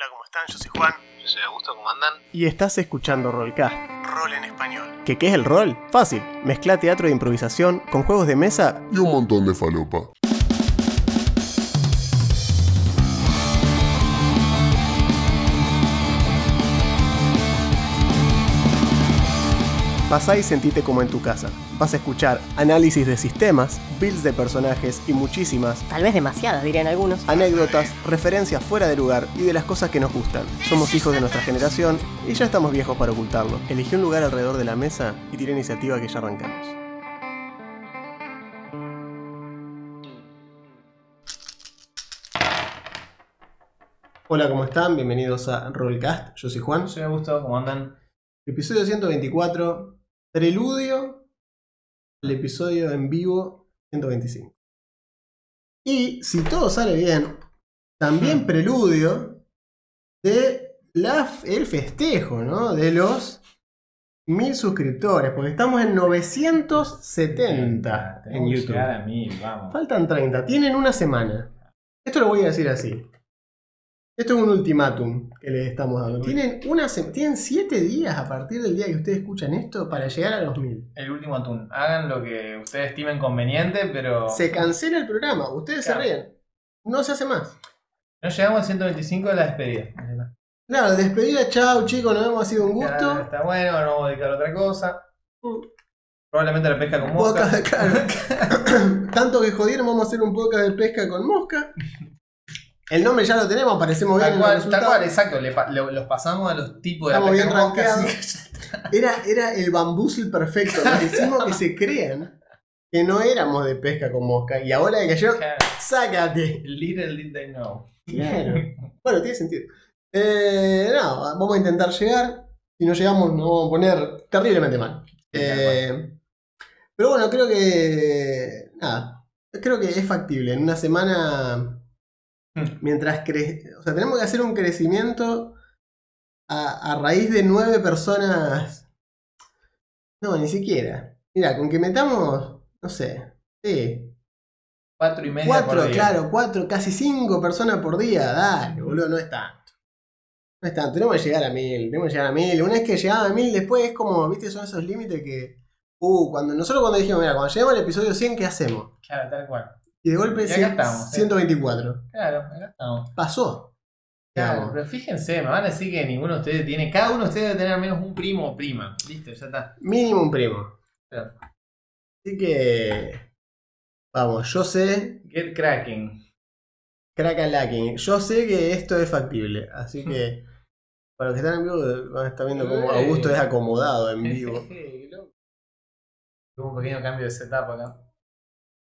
Hola, ¿cómo están? Yo soy Juan. Yo soy Augusto, ¿cómo andan? Y estás escuchando Rollcast. Rol en español. ¿Qué, ¿Qué es el rol? Fácil. Mezcla teatro de improvisación con juegos de mesa y un montón de falopa. Pasá y sentite como en tu casa. Vas a escuchar análisis de sistemas, builds de personajes y muchísimas Tal vez demasiadas, dirían algunos. anécdotas, referencias fuera de lugar y de las cosas que nos gustan. Somos hijos de nuestra generación y ya estamos viejos para ocultarlo. Elegí un lugar alrededor de la mesa y tira iniciativa que ya arrancamos. Hola, ¿cómo están? Bienvenidos a Rollcast. Yo soy Juan. Soy Augusto, ¿cómo andan? Episodio 124, preludio al episodio en vivo 125. Y si todo sale bien, también preludio de la, el festejo, ¿no? De los mil suscriptores, porque estamos en 970 en YouTube. a vamos. Faltan 30, tienen una semana. Esto lo voy a decir así. Esto es un ultimátum que les estamos dando. Tienen, una tienen 7 días a partir del día que ustedes escuchan esto para llegar a los 1000. El último atún. Hagan lo que ustedes estimen conveniente, pero. Se cancela el programa, ustedes Claro. se ríen. No se hace más. No llegamos al 125 de la despedida. Claro, despedida, chao chicos, nos hemos ha sido un gusto. Está bueno, no vamos a dedicar a otra cosa. Mm. Probablemente la pesca con mosca. Podcast, claro. Tanto que jodieron, vamos a hacer un podcast de pesca con mosca. El nombre ya lo tenemos, parecemos bien Tal cual, tal resultados. cual, exacto. Le pa- lo- los pasamos a los tipos de Estamos la bien rankeados. Era, era el bambuzel perfecto. Nos hicimos que se crean que no éramos de pesca con mosca. Y ahora que cayó, Claro, sácate. Little did they know. Claro. Bueno, tiene sentido. Eh, no, vamos a intentar llegar. Si no llegamos, nos vamos a poner terriblemente mal. Eh, pero bueno, creo que. Nada. Creo que es factible. En una semana. Mientras crece. O sea, tenemos que hacer un crecimiento a, a raíz de nueve personas. No, ni siquiera. Mira, con que metamos. No sé. Sí. Cuatro y media Cuatro, por día. claro, cuatro, casi cinco personas por día. Dale, boludo, no es tanto. No es tanto, tenemos que llegar a mil, tenemos que llegar a mil. Una vez que llegamos a mil, después es como, viste, son esos límites que. Uh, cuando nosotros cuando dijimos, mira, cuando lleguemos al episodio 100, ¿qué hacemos? Claro, tal cual. Y de golpe Y acá estamos, eh. 124. Claro, acá estamos. Pasó. Claro, pero fíjense, me van a decir que ninguno de ustedes tiene. Cada uno de ustedes debe tener al menos un primo o prima. Listo, ya está. Mínimo un primo. Claro. Así que. Vamos, yo sé. Get cracking. Crackalacking. Yo sé que esto es factible. Así que. Para los que están en vivo, van a estar viendo cómo Ey. Augusto es acomodado en vivo. Tuvo un pequeño cambio de setup acá.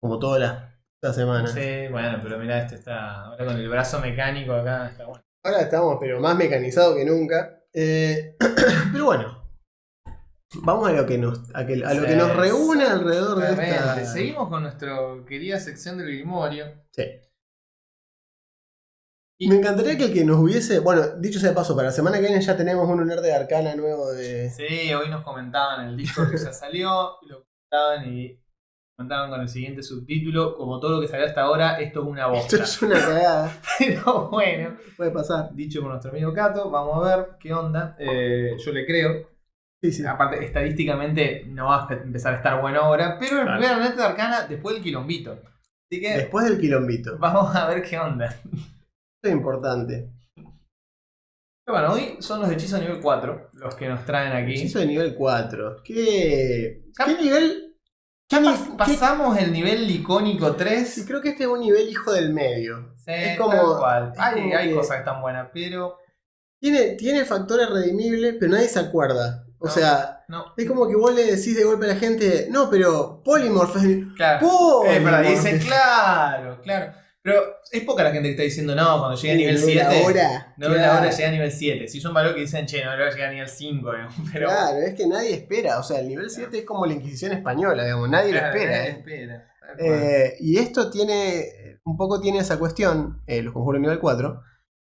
Como todas las las semanas. Sí, bueno, pero mira, este está ahora con el brazo mecánico acá. Está bueno. Ahora estamos, pero más mecanizados que nunca. Eh, pero bueno. Vamos a lo que nos, a, que- a lo que nos reúne alrededor de esta. Seguimos con nuestra querida sección del Grimorio. Sí. Me encantaría que el que nos hubiese. Bueno, dicho sea de paso, para la semana que viene ya tenemos un lunar de arcana nuevo de. Sí, hoy nos comentaban en el disco que ya salió, y lo comentaban y comentaban con el siguiente subtítulo, como todo lo que salió hasta ahora, esto es una Esto bosta. es una cagada. Pero bueno, Puede pasar. dicho por nuestro amigo Cato, vamos a ver qué onda. Eh, yo le creo. Sí, sí. Aparte, estadísticamente no va a empezar a estar bueno ahora, pero el Claro. primer Planeta de Arcana después del quilombito. Así que Después del quilombito. vamos a ver qué onda. Esto es importante. Pero bueno, hoy son los hechizos nivel 4 los que nos traen aquí. Hechizo de nivel 4. ¿Qué, ¿Qué nivel? Ya pas- pasamos el nivel icónico Sí, 3. creo que este es un nivel hijo del medio. Sí, es como- tal cual. es Hay, como hay que- cosas que están buenas, pero Tiene, tiene factores redimibles, pero nadie se acuerda. O No. sea, no. es como que vos le decís de golpe a la gente, no, pero Polymorph es- Claro. Polymorph. Verdad, dicen, claro, claro. Pero es poca la gente que está diciendo, no, cuando llegue a nivel No, 7. La hora. No, Claro. la hora llega a nivel 7. Si son valores que dicen, che, no, la hora llega a nivel 5. digamos, Pero, Claro, es que nadie espera. O sea, el nivel 7 es como la Inquisición española, digamos, nadie Claro, lo espera. nadie ¿eh? espera. Eh, y esto tiene, un poco tiene esa cuestión, eh, los conjuros nivel 4,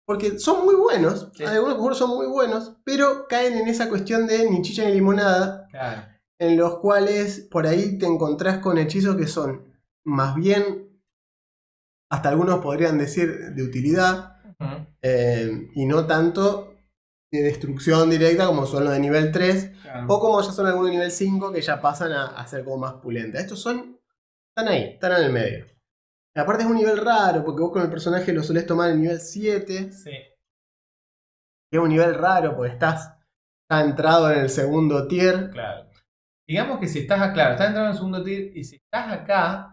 porque son muy buenos, Sí. algunos conjuros son muy buenos, pero caen en esa cuestión de ni chicha ni limonada, Claro. en los cuales por ahí te encontrás con hechizos que son más bien, hasta algunos podrían decir de utilidad, eh, y no tanto de destrucción directa como son los de nivel 3 claro. o como ya son algunos de nivel 5 que ya pasan a, a ser como más pulentes. Estos son. Están ahí, están en el medio. Y aparte es un nivel raro, porque vos con el personaje lo solés tomar en nivel 7. Sí, Que es un nivel raro, porque estás. Está entrado en el segundo tier. claro. Digamos que si estás acá, claro, estás entrando en el segundo tier y si estás acá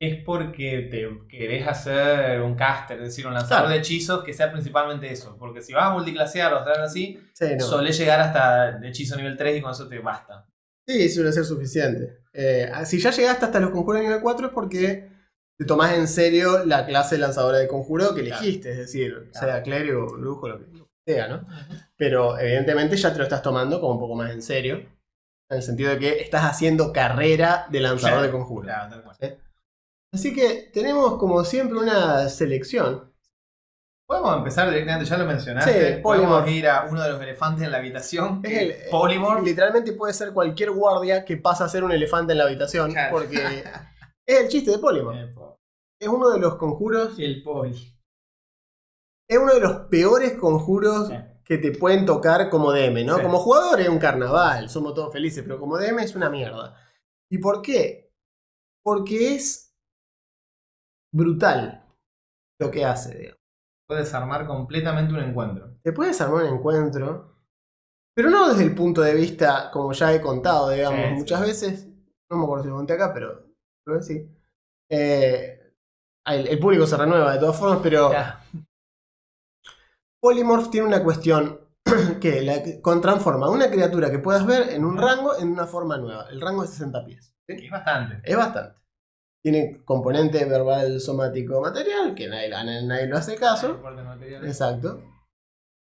es porque te querés hacer un caster, es decir, un lanzador Claro. de hechizos que sea principalmente eso. Porque si vas a multiclasear o estar así, Sí, no. solés llegar hasta el hechizo nivel 3 y con eso te basta. Sí, suele ser suficiente. Eh, si ya llegaste hasta los conjuros nivel 4 es porque te tomás en serio la clase lanzadora de conjuro que Claro. elegiste, es decir, Claro. sea clérigo, brujo, lo que sea, ¿no? Pero evidentemente ya te lo estás tomando como un poco más en serio, en el sentido de que estás haciendo carrera de lanzador de conjuro. Claro, tal cual. Así que tenemos como siempre una selección. Podemos empezar directamente, ya lo mencionaste. Sí, Podemos ir a uno de los elefantes en la habitación. Es el- Polymorph. Literalmente puede ser cualquier guardia que pasa a ser un elefante en la habitación, Claro. porque es el chiste de Polymorph. El Es uno de los conjuros El poli. es uno de los peores conjuros Sí. que te pueden tocar como DM, ¿no? Sí. Como jugador es un carnaval, somos todos felices, pero como DM es una mierda. ¿Y por qué? Porque es brutal lo que hace, digamos. Puedes armar completamente un encuentro. Te puedes armar un encuentro, pero no desde el punto de vista, como ya he contado, digamos, Sí, sí. muchas veces, no me acuerdo si lo conté acá, pero creo que sí. Eh, el, el público se renueva de todas formas, pero... Ya. Polymorph tiene una cuestión que la con transforma una criatura que puedas ver en un rango en una forma nueva. El rango es 60 pies. Es bastante. Es bastante. Tiene componente verbal, somático, material, que nadie, nadie lo hace caso. Exacto.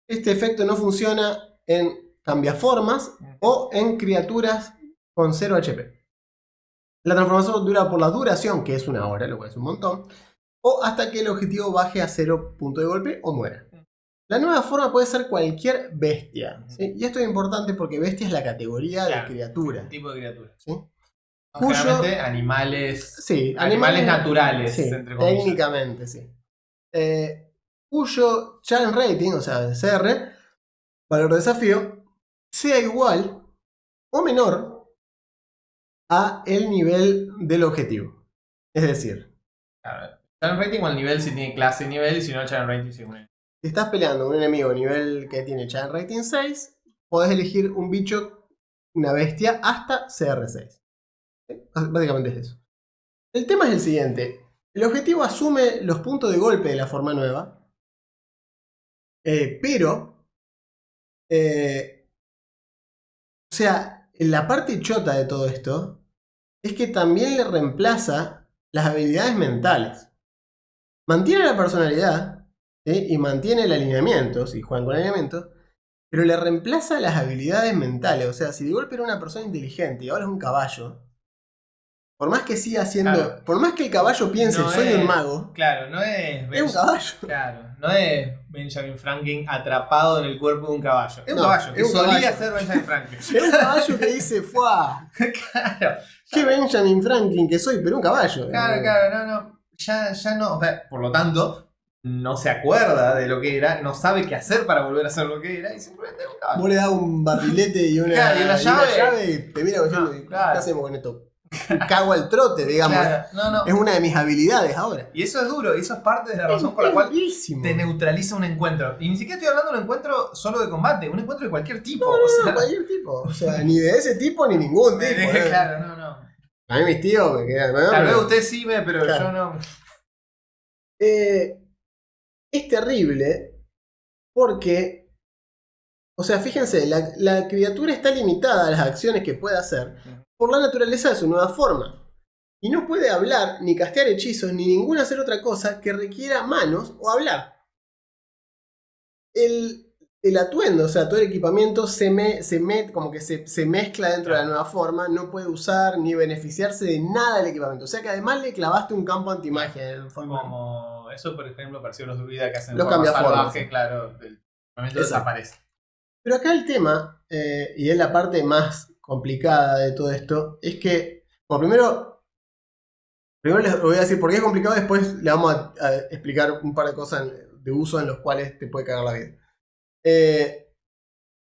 Este efecto no funciona en cambiaformas o en criaturas con 0 HP. La transformación dura por la duración, que es una hora, lo cual es un montón, o hasta que el objetivo baje a 0 punto de golpe o muera. La nueva forma puede ser cualquier bestia. ¿sí? Y esto es importante porque bestia es la categoría Claro. de criatura. Tipo de criatura. ¿sí? Cuyo- animales. Sí, Animales naturales, sí, entre comillas. técnicamente, sí. Eh, cuyo challenge rating, o sea, CR, valor de desafío, sea igual o menor a el nivel del objetivo. Es decir, Claro. Challenge rating o el nivel si tiene clase y nivel, y si no, challenge rating según él. si estás peleando con un enemigo nivel que tiene challenge rating 6, podés elegir un bicho, una bestia, hasta CR6. Básicamente es eso. El tema es el siguiente. El objetivo asume los puntos de golpe de la forma nueva, eh, pero, eh, o sea, la parte chota de todo esto es que también le reemplaza las habilidades mentales. Mantiene la personalidad y mantiene el alineamiento, si juegan con alineamiento, pero le reemplaza las habilidades mentales. O sea, si de golpe era una persona inteligente y ahora es un caballo, por más que siga siendo, Claro. por más que el caballo piense, No soy es- un mago, Claro, no es. es un caballo. Claro, no es Benjamin Franklin atrapado en el cuerpo de un caballo. Es un No, caballo. es que un solía caballo. ser Benjamin Franklin. Es un caballo que dice, ¡fuah! claro, ¡Qué Benjamin Franklin que soy! Pero un caballo. claro, claro, no, no. Ya, ya no. o sea, por lo tanto, no se acuerda de lo que era, no sabe qué hacer para volver a ser lo que era y simplemente es un caballo. Vos le das un barrilete y una, Claro, y una llave. y te mira No, claro. ¿qué hacemos con esto? Cago al trote, digamos. Claro, no, no. Es una de mis habilidades ahora. Y eso es duro, y eso es parte de la razón por la cual te neutraliza un encuentro. Y ni siquiera estoy hablando de un encuentro solo de combate, un encuentro de cualquier tipo. No, o sea, cualquier tipo. O sea, ni de ese tipo ni ningún tipo. ¿eh? claro, no, no. A mí mis tíos me quedan. Tal vez usted sí ve, pero Claro. yo no. Eh, es terrible porque, o sea, fíjense, la, la criatura está limitada a las acciones que puede hacer por la naturaleza de su nueva forma. Y no puede hablar, ni castear hechizos, ni ninguna hacer otra cosa que requiera manos o hablar. El, el atuendo, o sea, todo el equipamiento se, me, se como que se, se mezcla dentro de la nueva forma, no puede usar ni beneficiarse de nada del equipamiento. O sea que además le clavaste un campo antimagia en el forma. Como eso, por ejemplo, pareció los druidas que hacen Los forma salvaje, claro, el momento Exacto. desaparece. Pero acá el tema, eh, y es la parte más complicada de todo esto, es que, bueno, primero, primero les voy a decir por qué es complicado, después le vamos a, explicar un par de cosas de uso en los cuales te puede cagar la vida. Eh,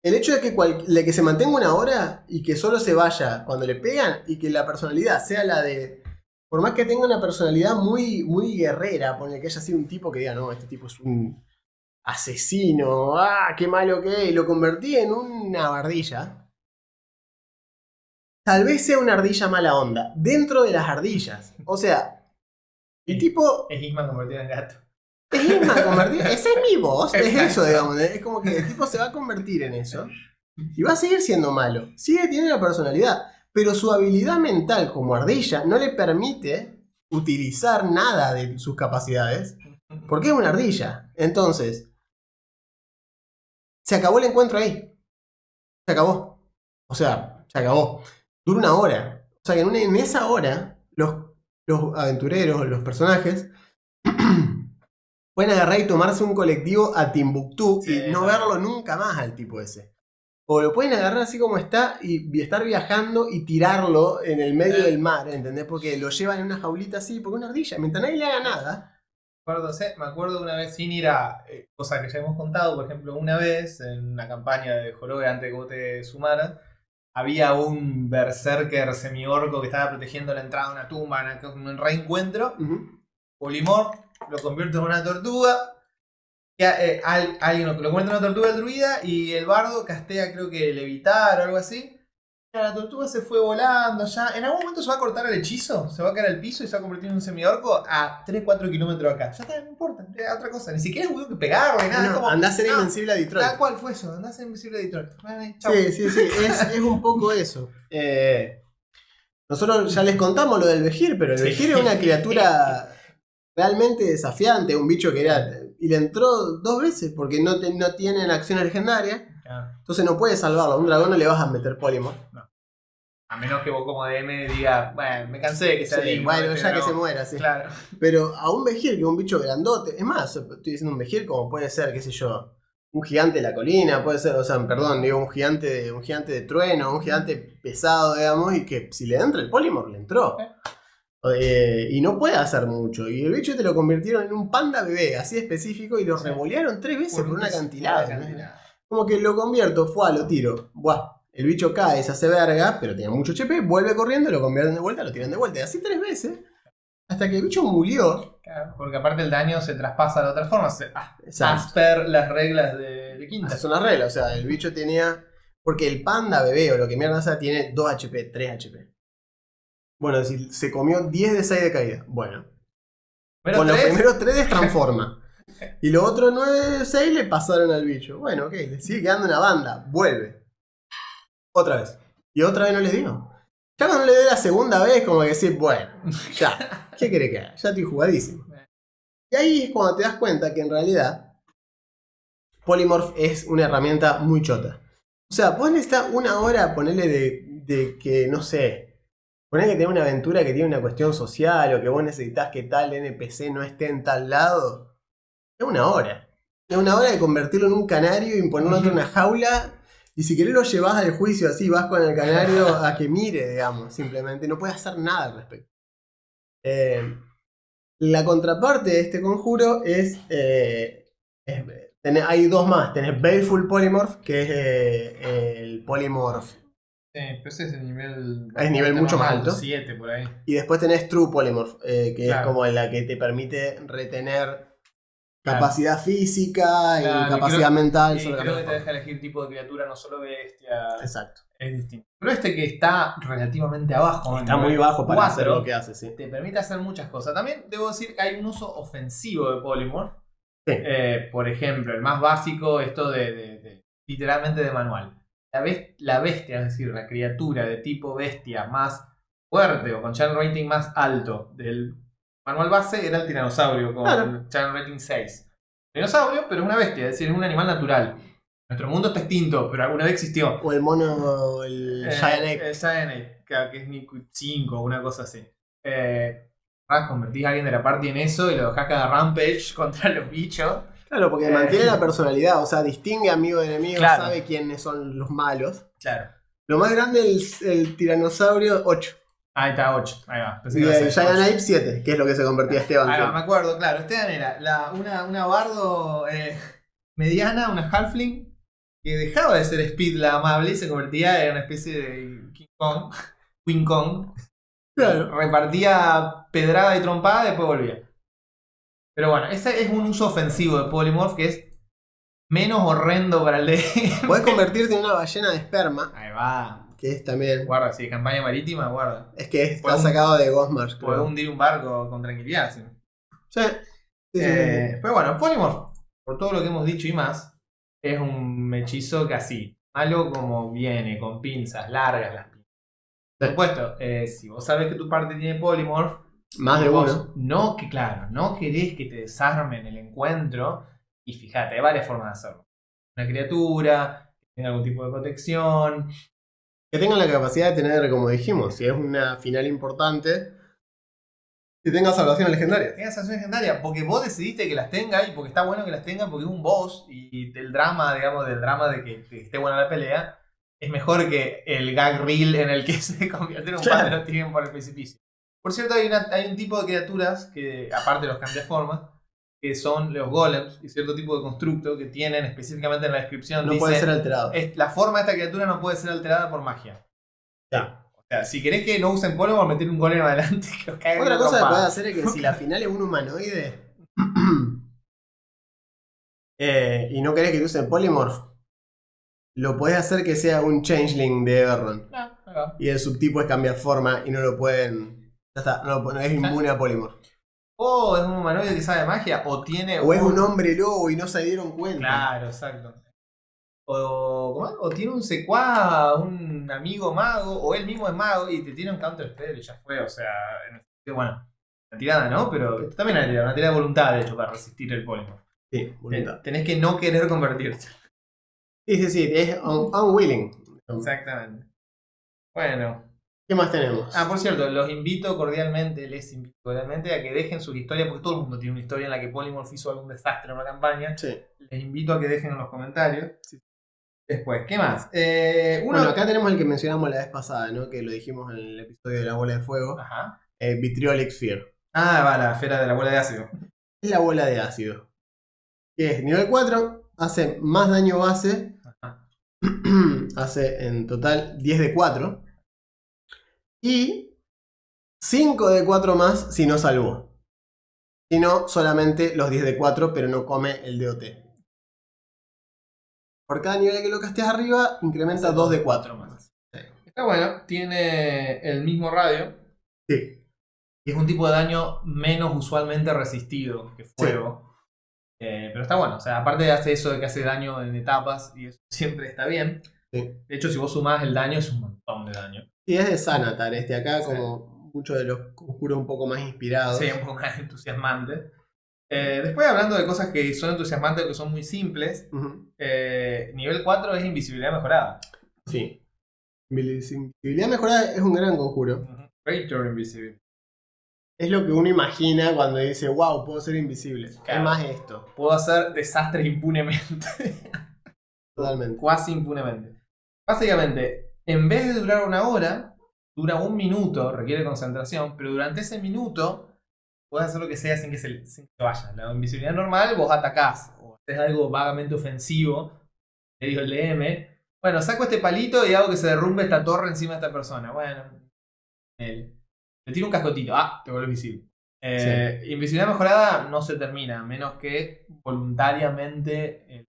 el hecho de que, cual- que se mantenga una hora y que solo se vaya cuando le pegan y que la personalidad sea la de. Por más que tenga una personalidad muy, muy guerrera, pone que haya sido un tipo que diga, no, este tipo es un asesino, ah, qué malo que es, y lo convertí en una ardilla. Tal vez sea una ardilla mala onda, dentro de las ardillas. O sea, el tipo Es Isma convertido en gato. es Isma convertido. Esa es mi voz. Es eso, digamos. Es como que el tipo se va a convertir en eso. Y va a seguir siendo malo. Sigue teniendo la personalidad. Pero su habilidad mental como ardilla no le permite utilizar nada de sus capacidades. Porque es una ardilla. Entonces. Se acabó el encuentro ahí. Se acabó. O sea, se acabó. Dura una hora. O sea que en, una- en esa hora, los, los aventureros, los personajes, pueden agarrar y tomarse un colectivo a Timbuktu Sí, y no claro. verlo nunca más al tipo ese. O lo pueden agarrar así como está y, estar viajando y tirarlo en el medio del mar, ¿entendés? Porque lo llevan en una jaulita así, porque una ardilla. Mientras nadie le haga nada. Me acuerdo, una vez sin ir a eh, cosas que ya hemos contado, por ejemplo, una vez en una campaña de Jorobe antes de que vos te sumaras, había un berserker semiorco que estaba protegiendo la entrada de una tumba, en un reencuentro. Polimorph lo convierte en una tortuga. que, eh, al- alguien lo, lo convierte en una tortuga druida y el bardo castea, creo que levitar o algo así. La tortuga se fue volando ya. En algún momento se va a cortar el hechizo, se va a caer al piso y se va a convertir en un semiorco a 3-4 kilómetros acá. Ya está, no importa, es otra cosa. Ni siquiera hubo que pegarle, nada. No, como, andá a ser no, invencible a Detroit. Tal cual fue eso, andás a ser invisible de Detroit. Vale, chau. Sí, sí, sí, es, es un poco eso. Eh, nosotros ya les contamos lo del Vejir, pero el Sí. Vejir es una criatura realmente desafiante, un bicho que era. Y le entró dos veces porque no, te- no tienen acción legendaria, Ah, entonces no puedes salvarlo. A un dragón no le vas a meter Polymorph. A menos que vos como DM diga, bueno, me cansé de que sea Sí, digno bueno, este ya que dragón". se muera, sí. Claro. Pero a un Vejir, que es un bicho grandote, es más, estoy diciendo un Vejir como puede ser, qué sé yo, un gigante de la colina, puede ser, o sea, perdón, digo, un gigante de, un gigante de trueno, un gigante pesado, digamos, y que si le entra el Polymorph, le entró. Eh. Eh, y no puede hacer mucho. Y el bicho te lo convirtieron en un panda bebé, así específico, y lo Sí. revolearon tres veces por, un una acantilado. Como que lo convierto, fue a lo tiro. Buah. El bicho cae, se hace verga, pero tiene mucho HP, vuelve corriendo, lo convierten de vuelta, lo tiran de vuelta. Y así tres veces. Hasta que el bicho murió. Claro, porque aparte el daño se traspasa de otra forma, se, ah, Exacto. as per las reglas de, de quinta. Esas son las reglas. O sea, el bicho tenía. Porque el panda bebé o lo que mierda sea tiene 2 HP, 3 HP. Bueno, es decir, se comió 10 de 6 de caída. Bueno. Pero con los tres, primeros 3 destransforma. y los otros 9 de 6 le pasaron al bicho. Bueno, ok, le sigue quedando una banda. Vuelve. Otra vez. Y otra vez no le dio. Ya cuando le dé la segunda vez, como que decir, bueno, ya. ¿Qué querés que haga? Ya estoy jugadísimo. Y ahí es cuando te das cuenta que en realidad Polymorph es una herramienta muy chota. O sea, vos necesitas una hora ponerle de, de que, no sé, poner que tiene una aventura que tiene una cuestión social o que vos necesitas que tal NPC no esté en tal lado. Es una hora. Es una hora de convertirlo en un canario y ponerlo en una jaula. Y si querés lo llevas al juicio así, vas con el canario a que mire, digamos, simplemente. No puede hacer nada al respecto. Eh, la contraparte de este conjuro es. eh, es- tenés- hay dos más. Tenés Baleful Polymorph, que es eh, el Polymorph. Sí, pero ese es el nivel. Es nivel mucho más alto. 7 por ahí. Y después tenés True Polymorph, que Claro. es como la que te permite retener. Capacidad física y capacidad creo- mental. Y sobre creo que te deja elegir tipo de criatura, no solo bestia. Exacto. Es distinto. Pero este que está relativamente abajo. Está en muy bajo para hacer lo que hace, sí. Te permite hacer muchas cosas. También debo decir que hay un uso ofensivo de Polymorph. Sí. Eh, por ejemplo, el más básico, esto de, de- de- literalmente de manual. La, bes- la bestia, es decir, la criatura de tipo bestia más fuerte o con channel rating más alto del manual base era el tiranosaurio con Claro. channel rating 6. Dinosaurio, pero es una bestia, es decir, es un animal natural. Nuestro mundo está extinto, pero alguna vez existió. O el mono, el Eh. El que, es Niku 5 o una cosa así. Eh, ah, convertís a alguien de la party en eso y lo dejás cada rampage contra los bichos. Claro, porque eh. mantiene la personalidad, o sea, distingue amigo de enemigo, Claro. sabe quiénes son los malos. Claro. Lo más grande es el, el tiranosaurio 8. Ahí está, 8. Ahí va. Pensé Y que el Giant. Ape 7, que es lo que se convertía Esteban. Ahí va, me acuerdo, claro. Esteban era la, una, una bardo eh, mediana, una halfling, que dejaba de ser Speed la amable y se convertía en una especie de King Kong, Queen Kong. Claro. Repartía pedrada y trompada y después volvía. Pero bueno, ese es un uso ofensivo de Polymorph que es menos horrendo para el de. Podés convertirte en una ballena de esperma, Ahí va. Que es también. Guarda, si campaña marítima, guarda. Es que está sacado de creo. Podés hundir un barco con tranquilidad. sí. Sí. Sí, sí, sí. Eh, pero bueno, Polymorph, por todo lo que hemos dicho y más, es un hechizo que así, malo como viene, con pinzas largas las pinzas. Por Sí. supuesto, eh, si vos sabes que tu parte tiene Polymorph, Más de uno. no, que claro, no querés que te desarmen el encuentro, y fíjate, hay varias formas de hacerlo. Una criatura, que tenga algún tipo de protección, Que tengan la capacidad de tener, como dijimos, si es una final importante, que tenga salvación legendaria. tenga sanción legendaria, porque vos decidiste que las tenga y porque está bueno que las tenga porque es un boss y del drama, digamos, del drama de que, que esté buena la pelea, es mejor que el gag reel en el que se convierte en un Claro. y lo tiren por el precipicio. Por cierto, hay, una- hay un tipo de criaturas que, aparte de los cambiaformas, que son los golems y cierto tipo de constructo que tienen específicamente en la descripción. No puede ser alterado. "Es- la forma de esta criatura no puede ser alterada por magia. Ya. O sea, si querés que no usen polvo, meter un golem adelante que os caiga Otra cosa que puede hacer es que si la final es un humanoide eh, y no querés que te usen Polymorph, lo podés hacer que sea un changeling de Everron. Ah, va. Y el subtipo es cambiar forma y no lo pueden. Ya está, no es inmune a Polymorph. O es un humanoide que sabe magia, o tiene. O es un hombre lobo y no se dieron cuenta. Claro, exacto. O, o tiene un secuá, un amigo mago, o él mismo es mago y te tiene un counter spell y ya fue. O sea, en bueno, una tirada, ¿no? Pero esto también es una tirada, de voluntad, de hecho, para resistir el polímorfo. Sí, voluntad. Tenés que no querer convertirte. Sí, sí, sí, es un- unwilling. Exactamente. Bueno. ¿Qué más tenemos? Ah, por cierto, los invito cordialmente, les invito cordialmente a que dejen su historia, porque todo el mundo tiene una historia en la que Polymorph hizo algún desastre en una campaña. Sí. Les invito a que dejen en los comentarios. Después, ¿qué más? Eh, uno... Bueno, acá tenemos el que mencionamos la vez pasada, ¿no? Que lo dijimos en el episodio de la bola de fuego. Ajá. Eh, Vitriolic Sphere. Ah, va, la esfera de la bola de ácido. Es la bola de ácido. Que es nivel 4, hace más daño base. Ajá. hace en total 10 de 4. Y 5 de 4 más si no salvó. Si no, solamente los 10 de 4, pero no come el DOT. Por cada nivel que lo casteas arriba, incrementa 2 de 4 más. Está bueno, tiene el mismo radio. Sí. Y es un tipo de daño menos usualmente resistido que fuego. Eh, pero está bueno, o sea, aparte de hacer eso de que hace daño en etapas, y eso siempre está bien. Sí. De hecho, si vos sumás el daño, es un montón de daño. Y es de Sanatar este acá, Sí. como muchos de los conjuros un poco más inspirados. Sí, un poco más entusiasmante. Eh, después, hablando de cosas que son entusiasmantes, que son muy simples, eh, nivel 4 es invisibilidad mejorada. Sí. Invisibilidad mejorada es un gran conjuro. Creature Invisible. Es lo que uno imagina cuando dice, wow, puedo ser invisible. Claro. Es más esto, Puedo hacer desastres impunemente. totalmente. Cuasi impunemente. Básicamente, en vez de durar una hora, dura un minuto, requiere concentración, pero durante ese minuto puedes hacer lo que sea sin que se, sin que se vaya. La invisibilidad normal, vos atacás o haces algo vagamente ofensivo, te digo el DM. Bueno, saco este palito y hago que se derrumbe esta torre encima de esta persona. Bueno, él. Le tiro un cascotito. Ah, te vuelves visible. Eh, Invisibilidad mejorada no se termina, a menos que voluntariamente el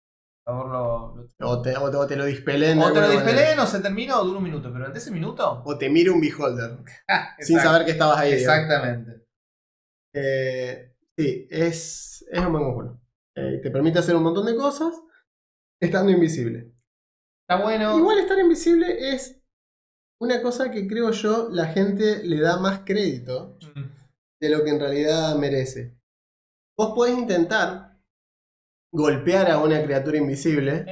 jugador lo, lo O te, o te- o te lo dispelen. o te lo dispeleen o se termina o dura un minuto, pero durante ese minuto. O te mira un beholder. Ah, Sin saber que estabas ahí. Exactamente. Eh, sí, es, es un buen conjuro. Eh, te permite hacer un montón de cosas estando invisible. Está bueno. Igual estar invisible es una cosa que creo yo la gente le da más crédito Mm, de lo que en realidad merece. Vos podés intentar golpear a una criatura invisible.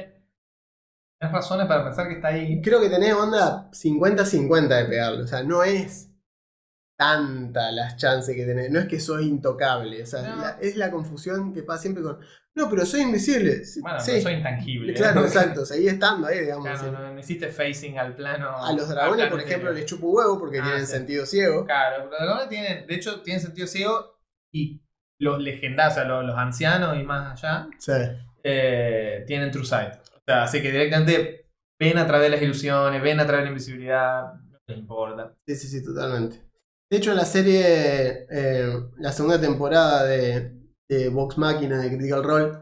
Tienes razones para pensar que está ahí. Creo que tenés onda 50-50 de pegarlo. O sea, no es tanta las chances que tenés. No es que sos intocable. O sea, No. la- es la confusión que pasa siempre con. No, pero soy invisible. Bueno, sí, pero soy intangible. claro, exacto. Seguí estando ahí, digamos. Claro, no, no hiciste facing al plano. A los dragones, por ejemplo, les chupa un huevo porque Ah, tienen sí. sentido ciego. Claro, los dragones tienen, de hecho, tienen sentido ciego y los legendarios, o sea, los, los ancianos y más allá, Sí. eh, tienen True Sight. O sea, así que directamente ven a través de las ilusiones, ven a través de la invisibilidad, no les importa. Sí, sí, sí, totalmente. De hecho, en la serie, eh, la segunda temporada de, de Vox Máquina de Critical Role,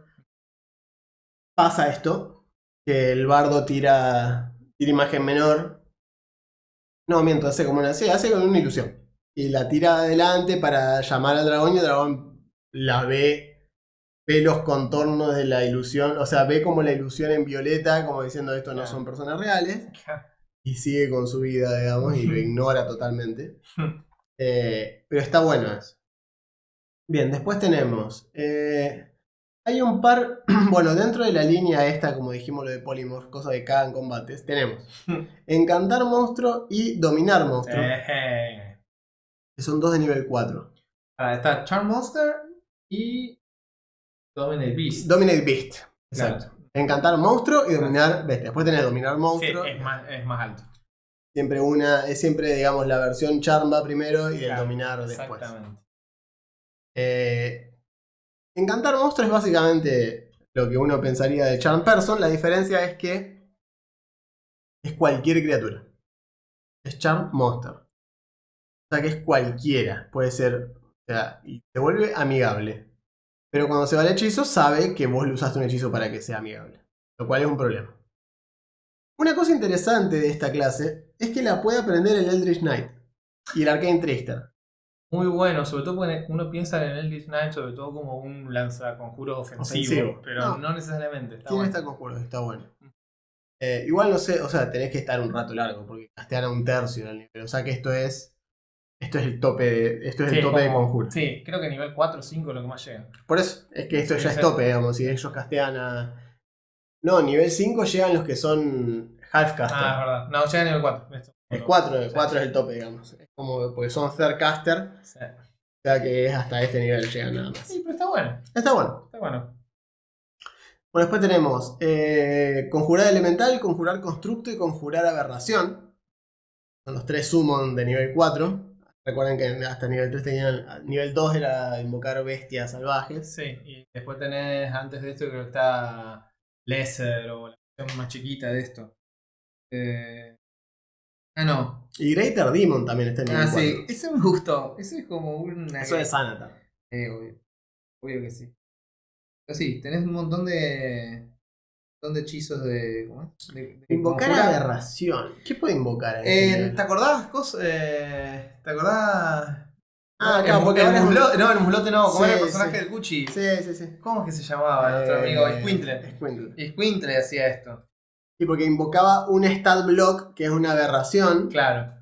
pasa esto, que el bardo tira, tira imagen menor. No, miento, hace como una, sí, hace como una ilusión. Y la tira adelante para llamar al dragón y el dragón la ve, ve los contornos de la ilusión, o sea, ve como la ilusión en violeta, como diciendo esto no son personas reales y sigue con su vida, digamos, y lo ignora totalmente. Eh, pero está bueno eso. Bien, después tenemos. eh, hay un par. Bueno, dentro de la línea esta, como dijimos lo de Polymorph, cosa de cada en combates, tenemos Encantar monstruo y Dominar monstruo, que son dos de nivel 4. ah, está Charm Monster y Dominate Beast. Dominate Beast. Claro. Exacto. Encantar monstruo y dominar bestia. Después tenés dominar Sí, monstruo. es más, es más alto. Siempre una, es siempre, digamos, la versión charm va primero y el dominar después. Exactamente. Eh, encantar monstruo es básicamente lo que uno pensaría de Charm Person. La diferencia es que es cualquier criatura. Es Charm Monster. O sea que es cualquiera. Puede ser. O sea, y se vuelve amigable. Pero cuando se va el hechizo, sabe que vos le usaste un hechizo para que sea amigable. Lo cual es un problema. Una cosa interesante de esta clase es que la puede aprender el Eldritch Knight y el Arcane Trickster. Muy bueno, sobre todo porque uno piensa en el Eldritch Knight sobre todo como un lanzaconjuro ofensivo, Ofensivo. pero No. no, necesariamente. Está Tiene bueno. esta conjuro, está bueno. Eh, igual no sé, o sea, tenés que estar un rato largo, porque castean a un tercio del nivel. O sea que esto es. Esto es el tope de. Esto es Sí, el tope de conjuro. Sí, creo que nivel 4 o 5 es lo que más llega. Por eso, es que esto Sí, ya es tope, digamos. Si ellos castean a. No, nivel 5 llegan los que son half-caster. Ah, es verdad. No, llega a nivel 4. Esto. el 4, el Sí. 4 es el tope, digamos. Es como porque son third caster, Sí. o sea que es hasta este nivel llegan nada más. Sí, pero está bueno. Está bueno. Está bueno. Bueno, después tenemos eh, conjurar elemental, conjurar constructo y conjurar aberración. Son los tres summon de nivel 4. Recuerden que hasta nivel 3 tenían. Nivel 2 era invocar bestias salvajes. Sí, y después tenés, antes de esto, creo que está Lesser o la versión más chiquita de esto. Eh... Ah, no. Y Greater Demon también está en nivel Ah, 4. sí. Ese me gustó. Ese es como una. Eso es Sanatar. Eh, obvio. Obvio que sí. Pero sí, tenés un montón de. Montón de hechizos de. ¿Cómo es? De, de Invocar aberración. ¿Qué puede invocar en Eh? ¿Te acordás? cos- eh, ¿Te acordás? Ah, el, claro, porque el ahora es un- muslo- No, el muslote no. ¿Cómo Sí, era el personaje sí. del Gucci? Sí, sí, sí. ¿Cómo es que se llamaba nuestro amigo? Eh, Squintle. Squintle. Squintle hacía esto. Sí, porque invocaba un stat block, que es una aberración, Claro,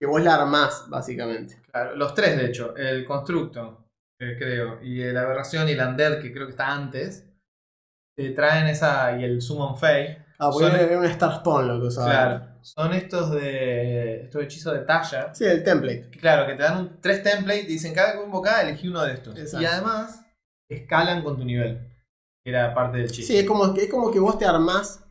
que vos la armás, básicamente. claro. Los tres, de hecho. El constructo, eh, creo. Y la aberración y el undead, que creo que está antes. Te traen esa. Y el summon fey. Ah, porque Son- era un star spawn lo que usaba. Claro. Son estos de. Estos hechizos de talla. Sí, el template. que, Claro, que te dan un, tres templates y dicen cada que invocada elegí uno de estos. Exacto. Y además escalan con tu nivel. Que era parte del chiste. Sí, es como, que- es como que vos te armás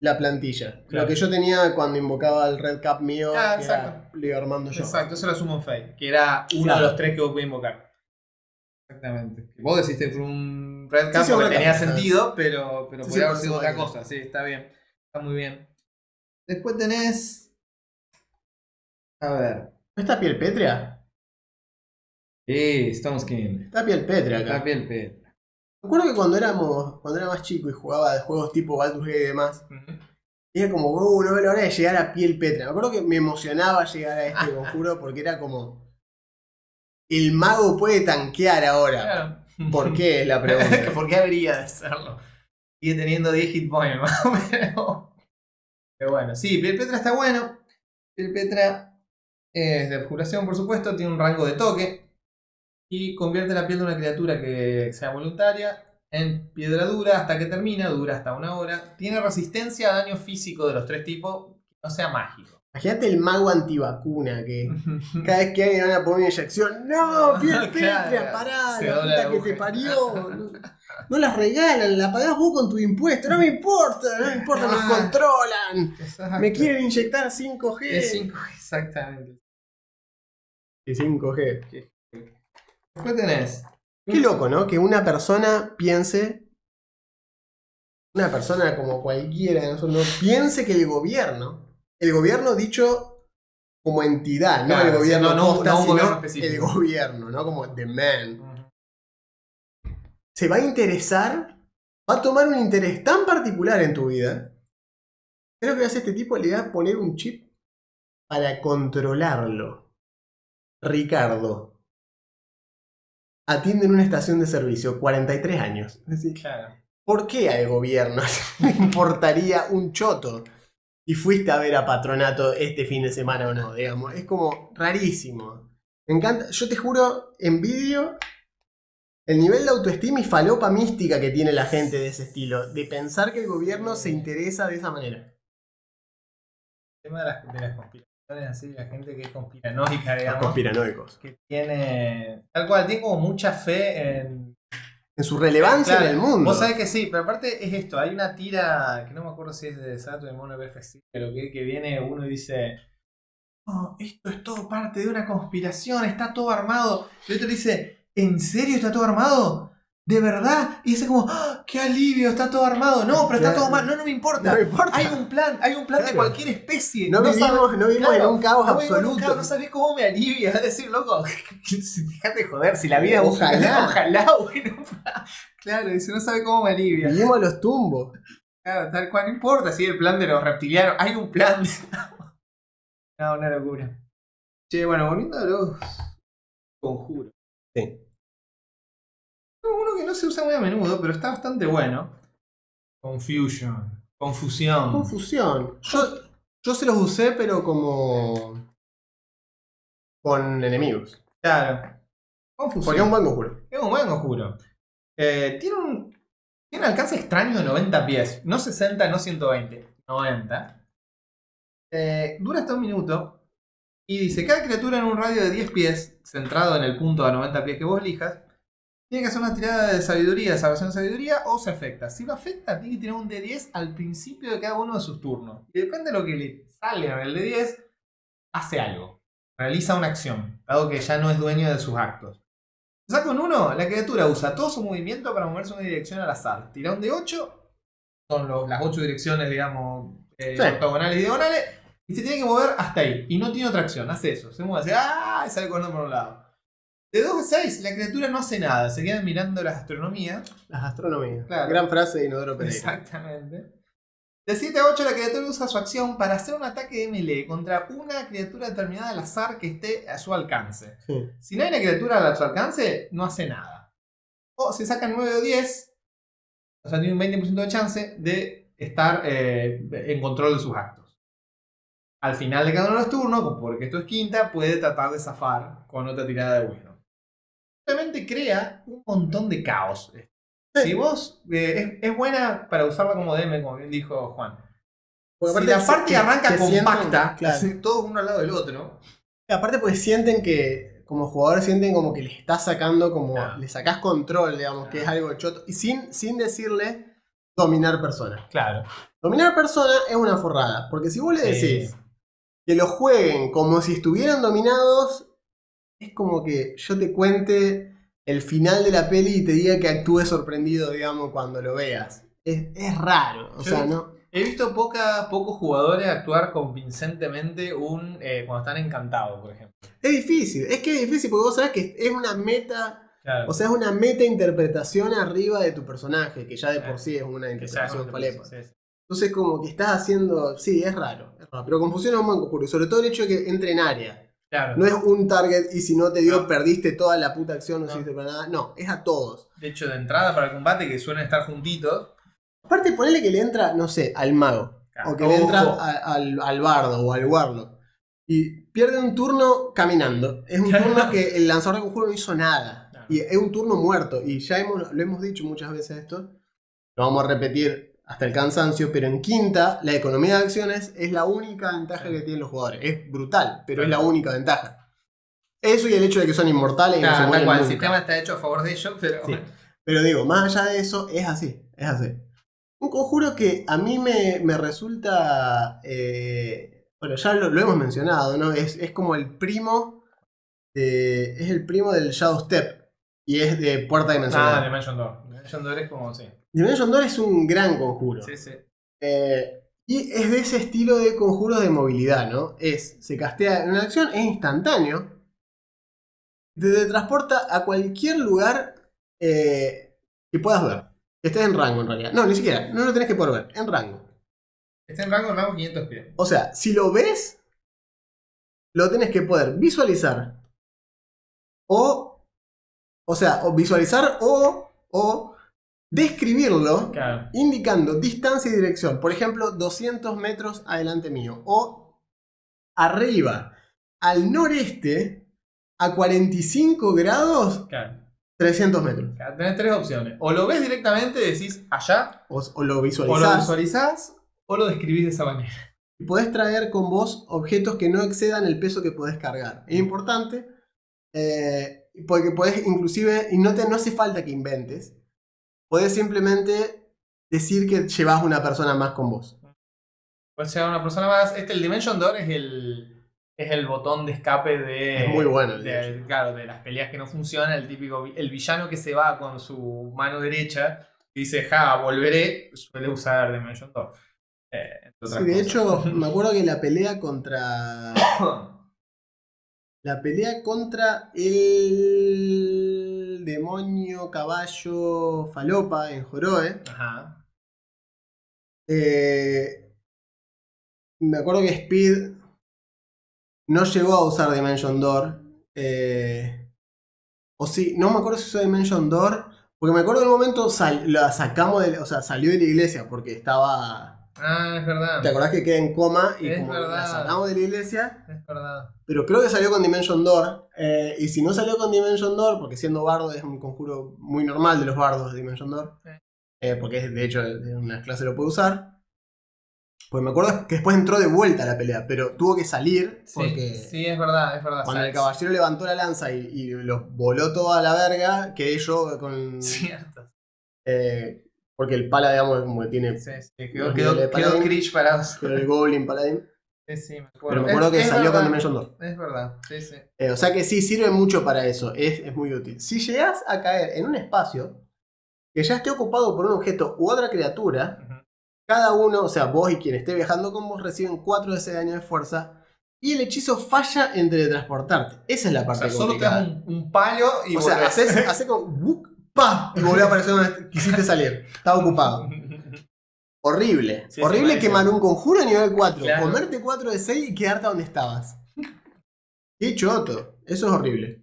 la plantilla. Claro. Lo que yo tenía cuando invocaba el red cap mío, Ah, que era- exacto. lo iba armando yo. Exacto, eso era Summon Fate, que era uno Claro. de los tres que vos podías invocar. Exactamente. Vos decís que fue un Red Sí, porque Red tenía sentido, pero, pero Sí, podría haber sido otra cosa. Sí, está bien. Está muy bien. Después tenés. A ver. ¿No está piel pétrea? Sí, Stone Skin. Está piel pétrea acá. La piel pet. Me acuerdo que cuando éramos, cuando era más chico y jugaba de juegos tipo Baldur's Gate y demás, era como, uh, no veo la hora de llegar a piel pétrea. Me acuerdo que me emocionaba llegar a este conjuro porque era como. El mago puede tanquear ahora. Claro. ¿Por qué? La pregunta. ¿Por qué habría de serlo? Sigue teniendo 10 hit points más o menos. Pero bueno, sí, Piel Petra está bueno. Piel Petra es de abjuración, por supuesto, tiene un rango de toque. Y convierte la piel de una criatura que sea voluntaria en piedra dura hasta que termina, dura hasta una hora. Tiene resistencia a daño físico de los tres tipos, no sea mágico. Imagínate el mago antivacuna que cada vez que alguien van a poner una inyección, no, piel pétrea, pará, la puta que te parió. No, no las regalan, la pagás vos con tu impuesto, no me importa, no me importa, nos Ah. controlan. Exacto. Me quieren inyectar 5G. Es 5, exactamente. Sí, 5G. Después tenés. Qué loco, ¿no? Que una persona piense. Una persona como cualquiera de nosotros piense que el gobierno. El gobierno dicho como entidad, no el gobierno no- no- posta, no un sino gobierno específico. el gobierno, ¿no? Como the man. Se va a interesar, va a tomar un interés tan particular en tu vida. Creo que hace este tipo le va a poner un chip para controlarlo. Ricardo. Atiende en una estación de servicio, 43 años. Es decir, Claro. ¿Por qué al gobierno le importaría un choto? Y fuiste a ver a Patronato este fin de semana o no, digamos. Es como rarísimo. Me encanta. Yo te juro, envidio el nivel de autoestima y falopa mística que tiene la gente de ese estilo. De pensar que el gobierno se interesa de esa manera. El tema de las, de las conspiraciones, así, la gente que es conspiranoica, Los digamos. conspiranoicos. que tiene. Tal cual, tiene como mucha fe en. En su relevancia Claro, en el mundo. Vos sabés que sí, pero aparte es esto, hay una tira que no me acuerdo si es de Saturday Morning Breakfast, pero que, que viene uno y dice, "Oh, esto es todo parte de una conspiración, está todo armado. Y el otro dice, ¿en serio está todo armado? ¿De verdad? Y dice como, "Ah, ¡qué alivio! Está todo armado. No, pero está Claro. todo mal. No, no me importa. No me importa. Hay un plan, hay un plan de cualquier especie. no, vivimos, sabes- no vivimos Claro, en un caos no en un absoluto. caos, no sabés cómo me alivia. Es decir, loco, dejate de joder, si la vida es Ojalá. ojalá, bueno. Claro, dice, no sabe cómo me alivia. Vivimos a los tumbos. Claro, tal cual, no importa si el plan de los reptilianos, hay un plan. de- no, una locura. Che, bueno, volviendo a los conjuros. Sí. Uno que no se usa muy a menudo, pero está bastante bueno. Confusion. Confusión. Confusión. Yo, yo se los usé, pero como. con enemigos. Claro. Confusión. Porque es un buen conjuro. Es un buen conjuro. Eh, tiene un. Tiene un alcance extraño de 90 pies. No 60, no 120. 90. Eh, dura hasta un minuto. Y dice: cada criatura en un radio de 10 pies, centrado en el punto a 90 pies que vos elijas, tiene que hacer una tirada de sabiduría, salvación de sabiduría, o se afecta. Si lo afecta, tiene que tirar un D10 al principio de cada uno de sus turnos. Y depende de lo que le salga en el D10, hace algo. Realiza una acción, dado que ya no es dueño de sus actos. Saca un 1, la criatura usa todo su movimiento para moverse en una dirección al azar. Tira un de 8, son los- las 8 direcciones, digamos, eh, Sí. ortogonales y diagonales, y se tiene que mover hasta ahí. Y no tiene otra acción, hace eso. Se mueve así, ¡ah! y sale corriendo por un lado. De 2 a 6, la criatura no hace nada, se queda mirando la astronomía. Las astronomías. Claro. Gran frase de Inodoro Pereira. Exactamente. De 7 a 8, la criatura usa su acción para hacer un ataque de melee contra una criatura determinada al azar que esté a su alcance. Sí. Si no hay una criatura a su alcance, no hace nada. O si sacan 9 o 10, o sea, tiene un 20% de chance de estar eh, en control de sus actos. Al final de cada uno de los turnos, porque esto es quinta, puede tratar de zafar con otra tirada de bueno. Crea un montón de caos. Si vos eh, es, es buena para usarla como DM, como bien dijo Juan. Porque si aparte la parte que- arranca que sienten- compacta, claro. todos uno al lado del otro, Y aparte porque sienten que, como jugadores sienten como que le estás sacando, como Claro. le sacás control, digamos, que es algo choto. Y sin, sin decirle dominar personas. claro. Dominar personas es una forrada. Porque si vos le Sí. decís que lo jueguen como si estuvieran dominados, es como que yo te cuente el final de la peli y te diga que actúes sorprendido, digamos, cuando lo veas. Es, es raro. O Sí. sea, no. He visto poca, pocos jugadores actuar convincentemente un, eh, cuando están encantados, por ejemplo. Es difícil. Es que es difícil porque vos sabés que es una meta. Claro. O sea, es una meta interpretación arriba de tu personaje, que ya de por sí es una interpretación falepa. sí, sí. Entonces, como que estás haciendo. Sí, es raro, es raro. Pero confusión es un. Y sobre todo el hecho de que entre en área. Claro. No es un target y si no te dio, No. perdiste toda la puta acción, no, No. hiciste para nada. No, es a todos. De hecho, de entrada para el combate, que suelen estar juntitos. Aparte, ponele que le entra, no sé, al mago. Claro. O que le entra a- al, al bardo o al warlock. Y pierde un turno caminando. Es un turno que el lanzador de conjuro no hizo nada. Claro. Y es un turno muerto. Y ya hemos, lo hemos dicho muchas veces esto. Lo vamos a repetir hasta el cansancio, pero en quinta, la economía de acciones es la única ventaja que tienen los jugadores. Es brutal, pero es la única ventaja. Eso y el hecho de que son inmortales y no se el sistema está hecho a favor de ellos, pero Sí. Pero digo, más allá de eso, es así, es así. Un conjuro que a mí me, me resulta, eh, bueno, ya lo, lo hemos mencionado, ¿no? Es, es como el primo, de- es el primo del Shadow Step y es de puerta Ah, dimensional. Dimension Door. Dimension Door es como, sí. Dimension Door es un gran conjuro. Sí, sí. Eh, y es de ese estilo de conjuros de movilidad, ¿no? Es, se castea en una acción, es instantáneo. Te teletransporta a cualquier lugar eh, que puedas ver. Que estés en rango, en realidad. No, ni siquiera. No lo tenés que poder ver. En rango. Está en rango, rango 500 pies. O sea, si lo ves, lo tenés que poder visualizar. O. O sea, o visualizar o. O describirlo Claro. indicando distancia y dirección. Por ejemplo, 200 metros adelante mío. O arriba, al noreste, a 45 grados, Claro. 300 metros. Claro, Tenés tres opciones. O lo ves directamente, decís allá, O, o lo o lo visualizás. visualizás, o lo describís de esa manera. Y podés traer con vos objetos que no excedan el peso que podés cargar. Es importante. eh, porque podés inclusive, y no, te, no hace falta que inventes, podés simplemente decir que llevas una persona más con vos. Puedes llegar una persona más. Este, el Dimension Door es el, es el botón de escape de. Es muy bueno el de, Dimension. Claro, de las peleas que no funcionan. El típico. El villano que se va con su mano derecha y dice, ja, volveré. Suele usar Dimension Door. Eh, Sí, de cosas. hecho, me acuerdo que la pelea contra. La pelea contra el demonio caballo falopa en Joroe. Ajá. eh, me acuerdo que Speed no llegó a usar Dimension Door. eh, o sí, no me acuerdo si usó Dimension Door. Porque me acuerdo en un momento sal- la sacamos de, o sea, salió de la iglesia porque estaba. Ah, es verdad. ¿Te acordás que queda en coma? Y Es como la sacamos de la iglesia. Es verdad. Pero creo que salió con Dimension Door. eh, y si no salió con Dimension Door, porque siendo bardo es un conjuro muy normal de los bardos de Dimension Door. Sí. eh, porque es, de hecho en una clase lo puede usar. Pues me acuerdo que después entró de vuelta a la pelea, pero tuvo que salir porque sí, es verdad, es verdad. cuando el caballero levantó la lanza y, y los voló toda a la verga, quedé yo con. Cierto. eh, porque el pala, digamos, como que tiene Sí, sí, quedó, quedó, de quedó. Krish parado. con el Goblin Paladín. Sí, sí, me acuerdo. Pero me acuerdo Es- que es salió con verdad, Dimension Door. Es verdad, sí, sí. Eh, o sea que sí, sirve mucho para eso. Es, es muy útil. Si llegas a caer en un espacio que ya esté ocupado por un objeto u otra criatura, cada uno, o sea, vos y quien esté viajando con vos, reciben 4 de ese daño de fuerza. Y el hechizo falla en teletransportarte. Esa es la O parte sea, solo te complicada. das un, un palo y o sea, haces, haces con ¡buc! ¡pa! y volvés a aparecer donde quisiste salir. Estaba ocupado. Horrible. Sí, Horrible quemar un conjuro a nivel 4. Claro. Comerte 4 de 6 y quedarte donde estabas. Qué choto. Eso es horrible.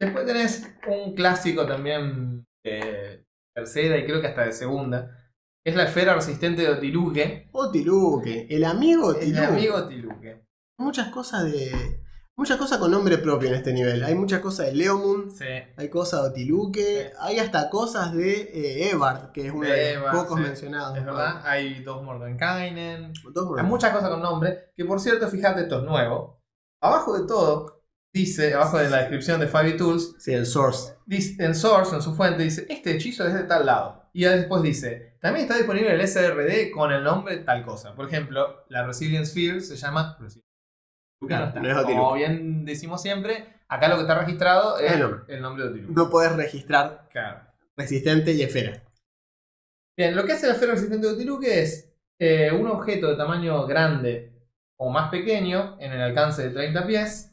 Después tenés un clásico también de tercera y creo que hasta de segunda. que Es la esfera resistente de Otiluque. Otiluque. El amigo El Otiluque. amigo Otiluque. Muchas cosas de. Muchas cosas con nombre propio en este nivel. Hay muchas cosas de Leomund. Sí. Hay cosas de Otiluque. Sí. Hay hasta cosas de eh, Evard, que es uno De de, los pocos sí. mencionados. Es verdad. Hay dos Mordenkainen. Dos Hay muchas cosas con nombre. Que por cierto, fíjate, esto es nuevo. Abajo de todo, dice, abajo de la descripción de Fabi Tools, Sí, el Source. dice, en Source, en su fuente, dice: Este hechizo es de tal lado. Y después dice: También está disponible el SRD con el nombre tal cosa. Por ejemplo, la Resilience Sphere se llama. No está. no es. Como bien decimos siempre, acá lo que está registrado es El nombre. el nombre de Otiluque. No podés registrar Claro. resistente y esfera. Bien, lo que hace la esfera resistente de Otiluque es eh, un objeto de tamaño grande o más pequeño, en el alcance de 30 pies,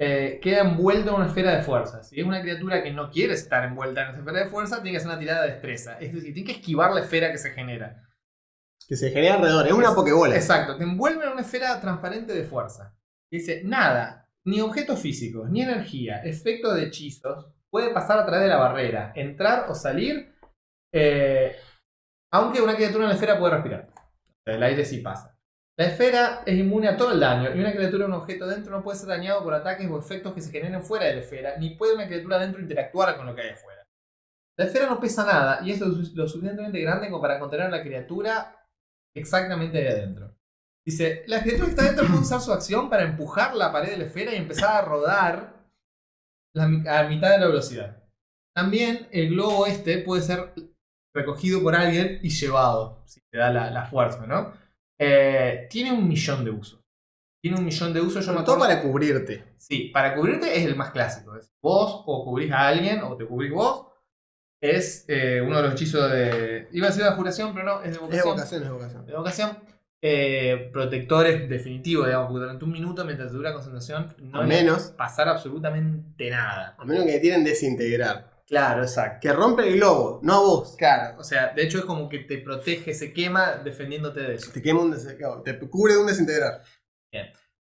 eh, queda envuelto en una esfera de fuerza. Si es una criatura que no quiere estar envuelta en esa esfera de fuerza, tiene que hacer una tirada de destreza. Es decir, tiene que esquivar la esfera que se genera. Que se genera alrededor. Es una pokebola. Exacto, te envuelve en una esfera transparente de fuerza. Dice, nada, ni objetos físicos, ni energía, efecto de hechizos, puede pasar a través de la barrera, entrar o salir, eh, aunque una criatura en la esfera puede respirar. El aire sí pasa. La esfera es inmune a todo el daño y una criatura o un objeto dentro no puede ser dañado por ataques o efectos que se generen fuera de la esfera, ni puede una criatura dentro interactuar con lo que hay afuera. La esfera no pesa nada y es lo, su- lo suficientemente grande como para contener a la criatura exactamente ahí adentro. Dice, la criatura que está adentro puede usar su acción para empujar la pared de la esfera y empezar a rodar la a mitad de la velocidad. También el globo este puede ser recogido por alguien y llevado, si te da la, la fuerza, ¿no? Eh, tiene un millón de usos. Tiene un millón de usos, yo me Sobre todo acuerdo- para cubrirte. Sí, para cubrirte es el más clásico. Es vos o cubrís a alguien o te cubrís vos. Es eh, uno de los hechizos de. Iba a decir de juración, pero no, es de Es evocación. evocación, es evocación. De evocación. Eh, protectores definitivos, digamos, porque durante un minuto mientras dura concentración no A menos, pasar absolutamente nada. a menos que tienen desintegrar. Claro, exacto. Que rompe el globo, no a vos. Claro, o sea, de hecho es como que te protege, se quema defendiéndote de eso. Te quema un desintegrar. Te cubre de un desintegrar.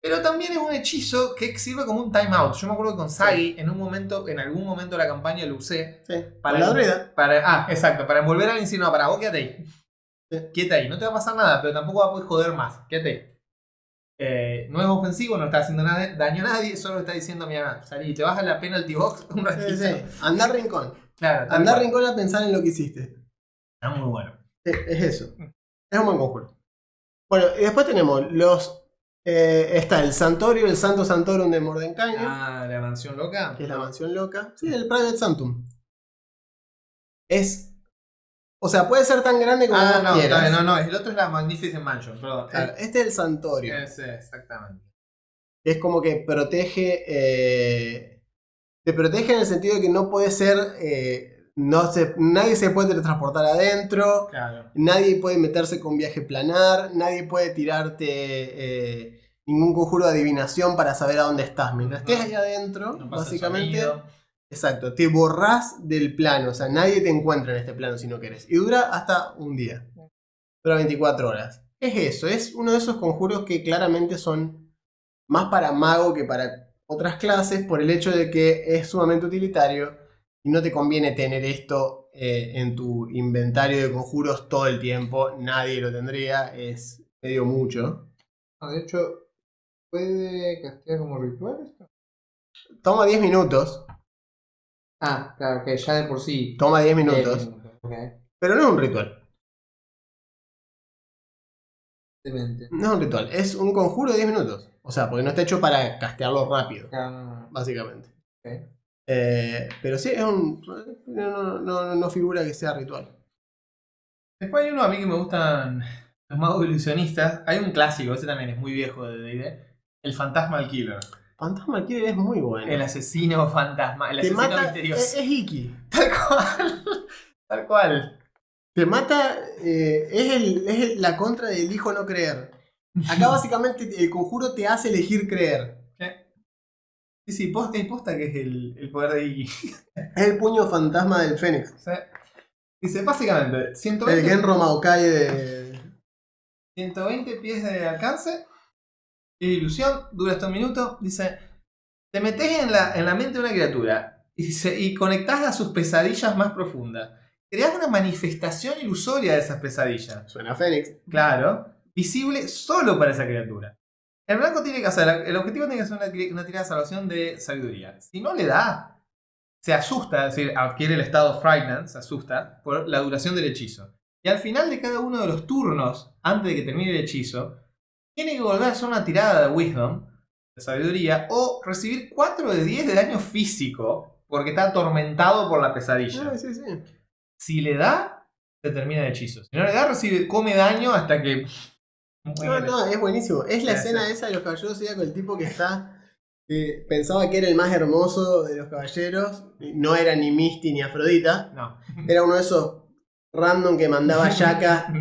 Pero también es un hechizo que sirve como un timeout. Yo me acuerdo que con Sagi, en un momento, en algún momento de la campaña lo usé Sí. Para la. Para, ah, exacto, para envolver a alguien, no, para vos quédate ahí. Quédate ahí, no te va a pasar nada, pero tampoco va a poder joder más. Quédate ahí. Eh, no es ofensivo, no está haciendo nada, daño a nadie, solo está diciendo, mira, salí, te baja la penalty box un ratito. Sí, sí. Andar rincón. Claro, Andar rincón a pensar en lo que hiciste. Está muy bueno. Es eso. Es un buen conjuro. Bueno, y después tenemos los. eh, está el Santorio, el Santo Santorum de Mordenkainen, Ah, la mansión loca. que es la mansión loca. Sí, el Private Santum. Es. O sea, puede ser tan grande como Ah, vos no, quieras. está bien, no, no, el otro es la Magnificent Mansion, perdón. Este es el Santorio. Ese, exactamente. Es como que protege. eh, te protege en el sentido de que no puede ser. eh, no se, nadie se puede teletransportar adentro. Claro. Nadie puede meterse con viaje planar. Nadie puede tirarte eh, ningún conjuro de adivinación para saber a dónde estás. Mientras estés ahí adentro, No básicamente. sonido. Exacto, te borrás del plano. O sea, nadie te encuentra en este plano si no querés. Y dura hasta un día. Dura 24 horas. Es eso, es uno de esos conjuros que claramente son más para mago que para otras clases por el hecho de que es sumamente utilitario y no te conviene tener esto eh, en tu inventario de conjuros todo el tiempo. Nadie lo tendría, es medio mucho. No, de hecho, ¿puede castear como ritual esto? Toma 10 minutos, Ah, claro, que ya de por sí. toma 10 minutos, pero no es un ritual. Demente. No es un ritual, es un conjuro de 10 minutos. O sea, porque no está hecho para castearlo rápido, no, no. básicamente. Eh, pero sí, es un. No, no, no, no figura que sea ritual. Después hay uno a mí que me gustan los magos ilusionistas. Hay un clásico, ese también es muy viejo de D&D. El Fantasmal Killer. Fantasma Killer es muy bueno. El asesino fantasma. El Te asesino mata. Misterioso. es Iki. Tal cual. Tal cual. Te mata. eh, es el, es el- la contra del hijo no creer. Acá básicamente el conjuro te hace elegir creer. Sí, sí, posta posta que es el, el poder de Iggy. Es el puño fantasma del Fénix. O sea, dice, básicamente, El 120, Genro Maokai de. 120 pies de alcance. Ilusión, dura hasta un minuto. Dice, te metes en la, en la mente de una criatura y, dice, y conectás a sus pesadillas más profundas. Creas una manifestación ilusoria de esas pesadillas. Suena a Fénix. Claro, visible solo para esa criatura. El blanco tiene que hacer, el objetivo tiene que ser una, una tirada de salvación de sabiduría. Si no le da, se asusta, es decir, adquiere el estado frightened, se asusta por la duración del hechizo. Y al final de cada uno de los turnos, antes de que termine el hechizo, tiene que volver a hacer una tirada de wisdom, de sabiduría, o recibir 4 de 10 de daño físico, porque está atormentado por la pesadilla. Ah, sí, sí. Si le da, se termina el hechizo. Si no le da, recibe, come daño hasta que. No, muere. no, es buenísimo. Es la escena esa de los caballeros con el tipo que está. pensaba que era el más hermoso de los caballeros. No era ni Misty ni Afrodita. No. Era uno de esos random que mandaba Yaka.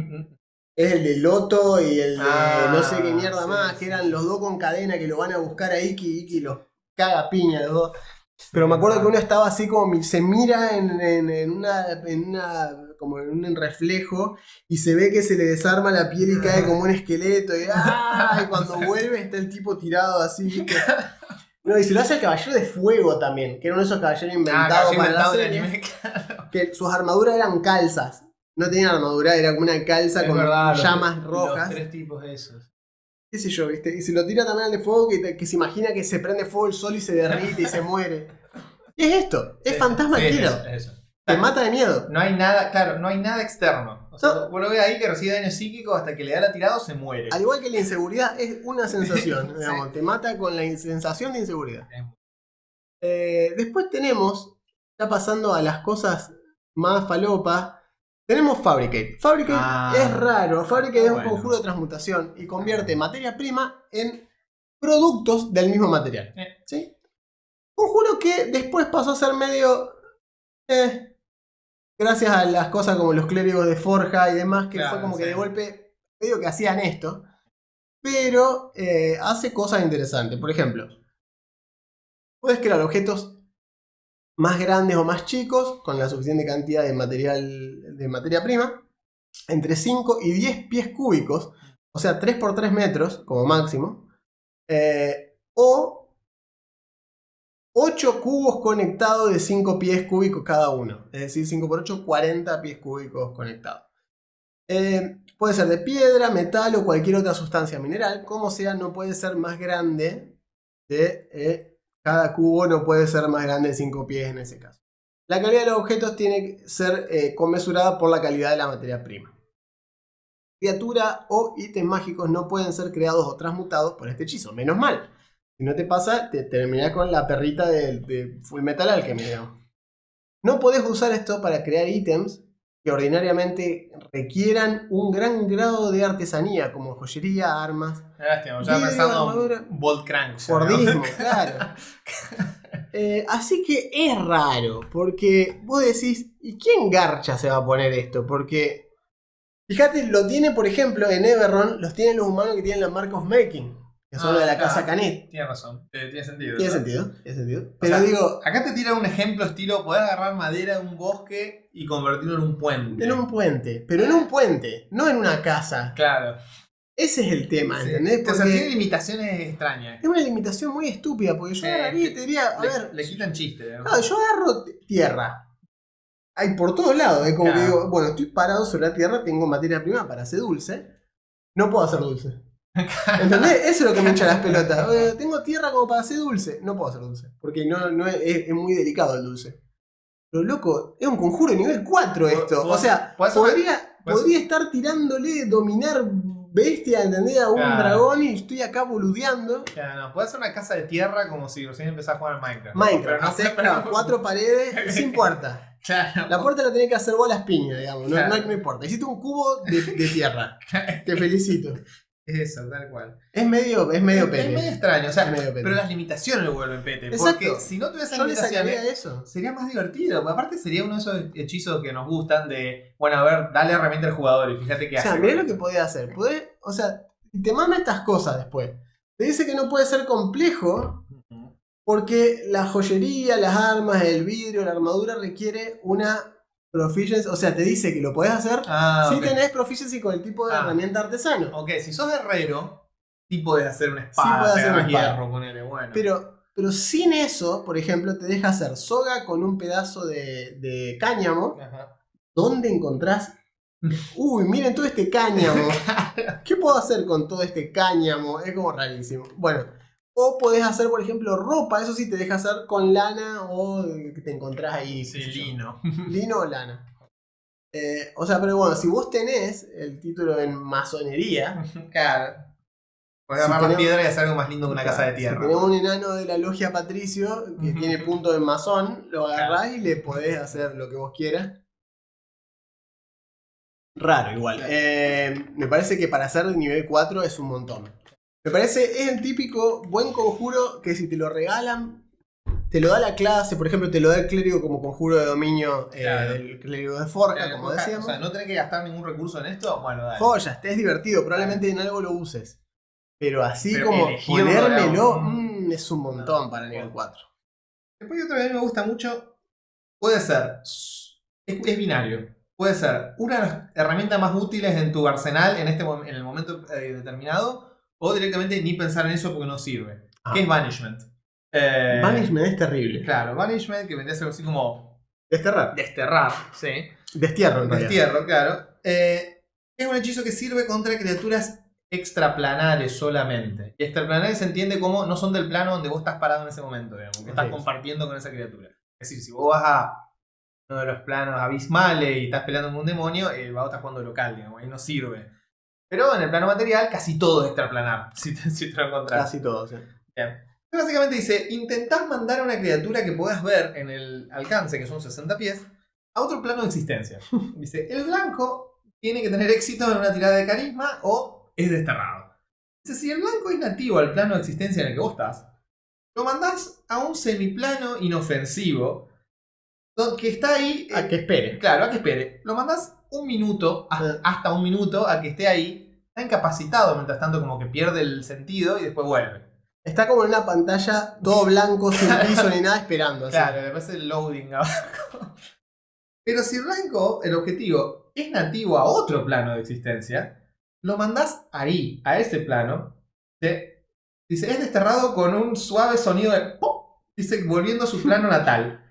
Es el de Loto y el de Ah, no sé qué mierda sí, más. sí, Que eran los dos con cadena que lo van a buscar a Iki. Iki los caga piña los dos. Pero me acuerdo que uno estaba así como se mira en, en- en una, en una como en un reflejo y se ve que se le desarma la piel y cae como un esqueleto y, ¡ah! y cuando vuelve está el tipo tirado así. No, y se lo hace el caballero de fuego también, que era uno de esos caballeros Ah, inventados para inventado en serie, anime, claro. que sus armaduras eran calzas. No tenían armadura, era como una calza Es con verdad, llamas rojas. Los tres tipos de esos. qué sé yo, ¿viste? Y se lo tira también al de fuego que, que se imagina que se prende fuego el sol y se derrite y se muere. ¿Qué es esto? Es Fantasma sí, es eso, te mata de miedo. No hay nada, claro, no hay nada externo. O sea, vos lo ves ahí que recibe daño psíquico hasta que le da la tirada o se muere. Al igual que la inseguridad, es una sensación. digamos, Te mata con la sensación de inseguridad. Eh, después tenemos, ya pasando a las cosas más falopas, tenemos Fabricate. Fabricate Ah, es raro. Fabricate es un conjuro de transmutación y convierte materia prima en productos del mismo material. Eh. ¿Sí? Conjuro que después pasó a ser medio. eh, gracias a las cosas como los clérigos de Forja y demás, que Claro, fue como que de golpe medio que hacían esto. Pero eh, hace cosas interesantes. Por ejemplo, puedes crear objetos más grandes o más chicos con la suficiente cantidad de material de materia prima entre 5 y 10 pies cúbicos, o sea, 3 por 3 metros como máximo, eh, o 8 cubos conectados de 5 pies cúbicos cada uno, es decir, 5 por 8, 40 pies cúbicos conectados. Eh, puede ser de piedra, metal o cualquier otra sustancia mineral, como sea, no puede ser más grande de eh, cada cubo, no puede ser más grande de 5 pies en ese caso. La calidad de los objetos tiene que ser eh, conmesurada por la calidad de la materia prima. Criatura o ítems mágicos no pueden ser creados o transmutados por este hechizo, menos mal. Si no te pasa, te terminás con la perrita de, de Full Metal Alchemy. digamos. No podés usar esto para crear ítems que ordinariamente requieran un gran grado de artesanía, como joyería, armas, Lástima, ya pensando Bolt Crank. claro. Eh, así que es raro, porque vos decís, ¿y quién garcha se va a poner esto? Porque, fíjate, lo tiene, por ejemplo, en Everron, los tienen los humanos que tienen la Mark of Making, que son Ah, de la claro. casa Canet. Tiene razón, eh, tiene sentido. Tiene sentido, tiene sentido. Pero sea, digo, Acá te tira un ejemplo estilo, podés agarrar madera de un bosque y convertirlo en un puente. en un puente, pero en un puente, no en una casa. Claro. Ese es el tema, Sí. ¿entendés? O sea, tiene Porque limitaciones extrañas. es una limitación muy estúpida, porque yo Eh, agarraría y te diría, a le, ver, le quitan chiste. ¿no? Claro, yo agarro tierra. Hay por todos lados. Es como que digo, bueno, estoy parado sobre la tierra, tengo materia prima para hacer dulce. No puedo hacer dulce. ¿Entendés? Eso es lo que me hincha las pelotas. Eh, tengo tierra como para hacer dulce. No puedo hacer dulce. Porque no, no es, es- es muy delicado el dulce. Pero loco, es un conjuro de nivel 4 esto. O sea, hacer- podría, estar tirándole dominar bestia, ¿entendés? A un Claro. dragón y estoy acá boludeando. Ya, no, puede ser una casa de tierra como si recién empezás a jugar al Minecraft. Minecraft, no pero- claro, cuatro paredes sin puerta. Claro. La puerta la tenés que hacer vos a las piñas, digamos. No, Claro. no, no importa. Hiciste un cubo de, de tierra. Te felicito. Eso, tal cual. Es medio, es medio es, es pete. medio extraño, o sea, Es medio pete. pero las limitaciones lo vuelven pete. Exacto. Porque si no tuviese limitaciones, eso. sería más divertido. porque Aparte, sería uno de esos hechizos que nos gustan de, bueno, a ver, dale herramienta al jugador y fíjate qué O sea, hace. mirá lo que podés hacer. Podés, o sea, te mama estas cosas después. Te dice que no puede ser complejo porque la joyería, las armas, el vidrio, la armadura requiere una proficiency. O sea, te dice que lo podés hacer Ah, si ok. tenés proficiency con el tipo de Ah. herramienta artesano. Ok, si sos herrero, sí podés hacer una espada, podés hacer espada. hierro, ponele, bueno. Pero, pero sin eso, por ejemplo, te deja hacer soga con un pedazo de, de cáñamo. Ajá. ¿Dónde encontrás? Uy, miren todo este cáñamo. ¿Qué puedo hacer con todo este cáñamo? Es como rarísimo. Bueno, o podés hacer, por ejemplo, ropa. Eso sí te deja hacer con lana o que te encontrás ahí. Sí, lino. Lino o lana. Eh, o sea, pero bueno, si vos tenés el título en masonería, claro. Podés Si agarrar tenemos- piedra y hacer algo más lindo que una casa de Si tierra. tenemos un enano de la logia Patricio que tiene punto de masón, lo agarrás y le podés hacer lo que vos quieras. Raro igual. Claro. Eh, me parece que para hacer de nivel 4 es un montón. Me parece, es el típico buen conjuro que si te lo regalan, te lo da la clase, por ejemplo, te lo da el clérigo como conjuro de dominio eh, Claro. del clérigo de Forja, como decíamos. O sea, no tenés que gastar ningún recurso en esto, bueno, dale. Joyas, te es divertido, probablemente en algo lo uses. Pero así Pero como elegirlo, ponérmelo, mm, es un montón para nivel no. 4. Después hay otro que a mí me gusta mucho. Puede ser. Es, es binario. Puede ser una de las herramientas más útiles en tu arsenal en, este, mom- en el momento eh, determinado. O directamente ni pensar en eso porque no sirve. Ah. Que es Banishment. Eh, Banishment es terrible. Claro, Banishment, que vendría a ser así como Desterrar. desterrar, sí. Destierro en. Destierro, claro. Eh, es un hechizo que sirve contra criaturas extraplanares solamente. Y extraplanares se entiende como no son del plano donde vos estás parado en ese momento, digamos, que estás compartiendo con esa criatura. Es decir, si vos vas a uno de los planos abismales y estás peleando con un demonio, el vago está jugando local, digamos, ahí no sirve. Pero en el plano material casi todo es extraplanar, si te, si te lo encontrás. Casi todo, sí. Bien. Básicamente dice, intentás mandar a una criatura que puedas ver en el alcance, que son 60 pies, a otro plano de existencia. Dice, el blanco tiene que tener éxito en una tirada de carisma o es desterrado. Dice, si el blanco es nativo al plano de existencia en el que vos estás, lo mandás a un semiplano inofensivo que está ahí... A que espere. Claro, a que espere. Lo mandás un minuto, hasta un minuto, a que esté ahí. Está incapacitado, mientras tanto como que pierde el sentido y después vuelve. Está como en una pantalla, todo blanco, sin piso ni nada, esperando. así. Claro, después el loading abajo. Pero si el blanco, el objetivo, es nativo a otro plano de existencia, lo mandás ahí, a ese plano. te- dice, es desterrado con un suave sonido de pop. Dice, volviendo a su plano natal.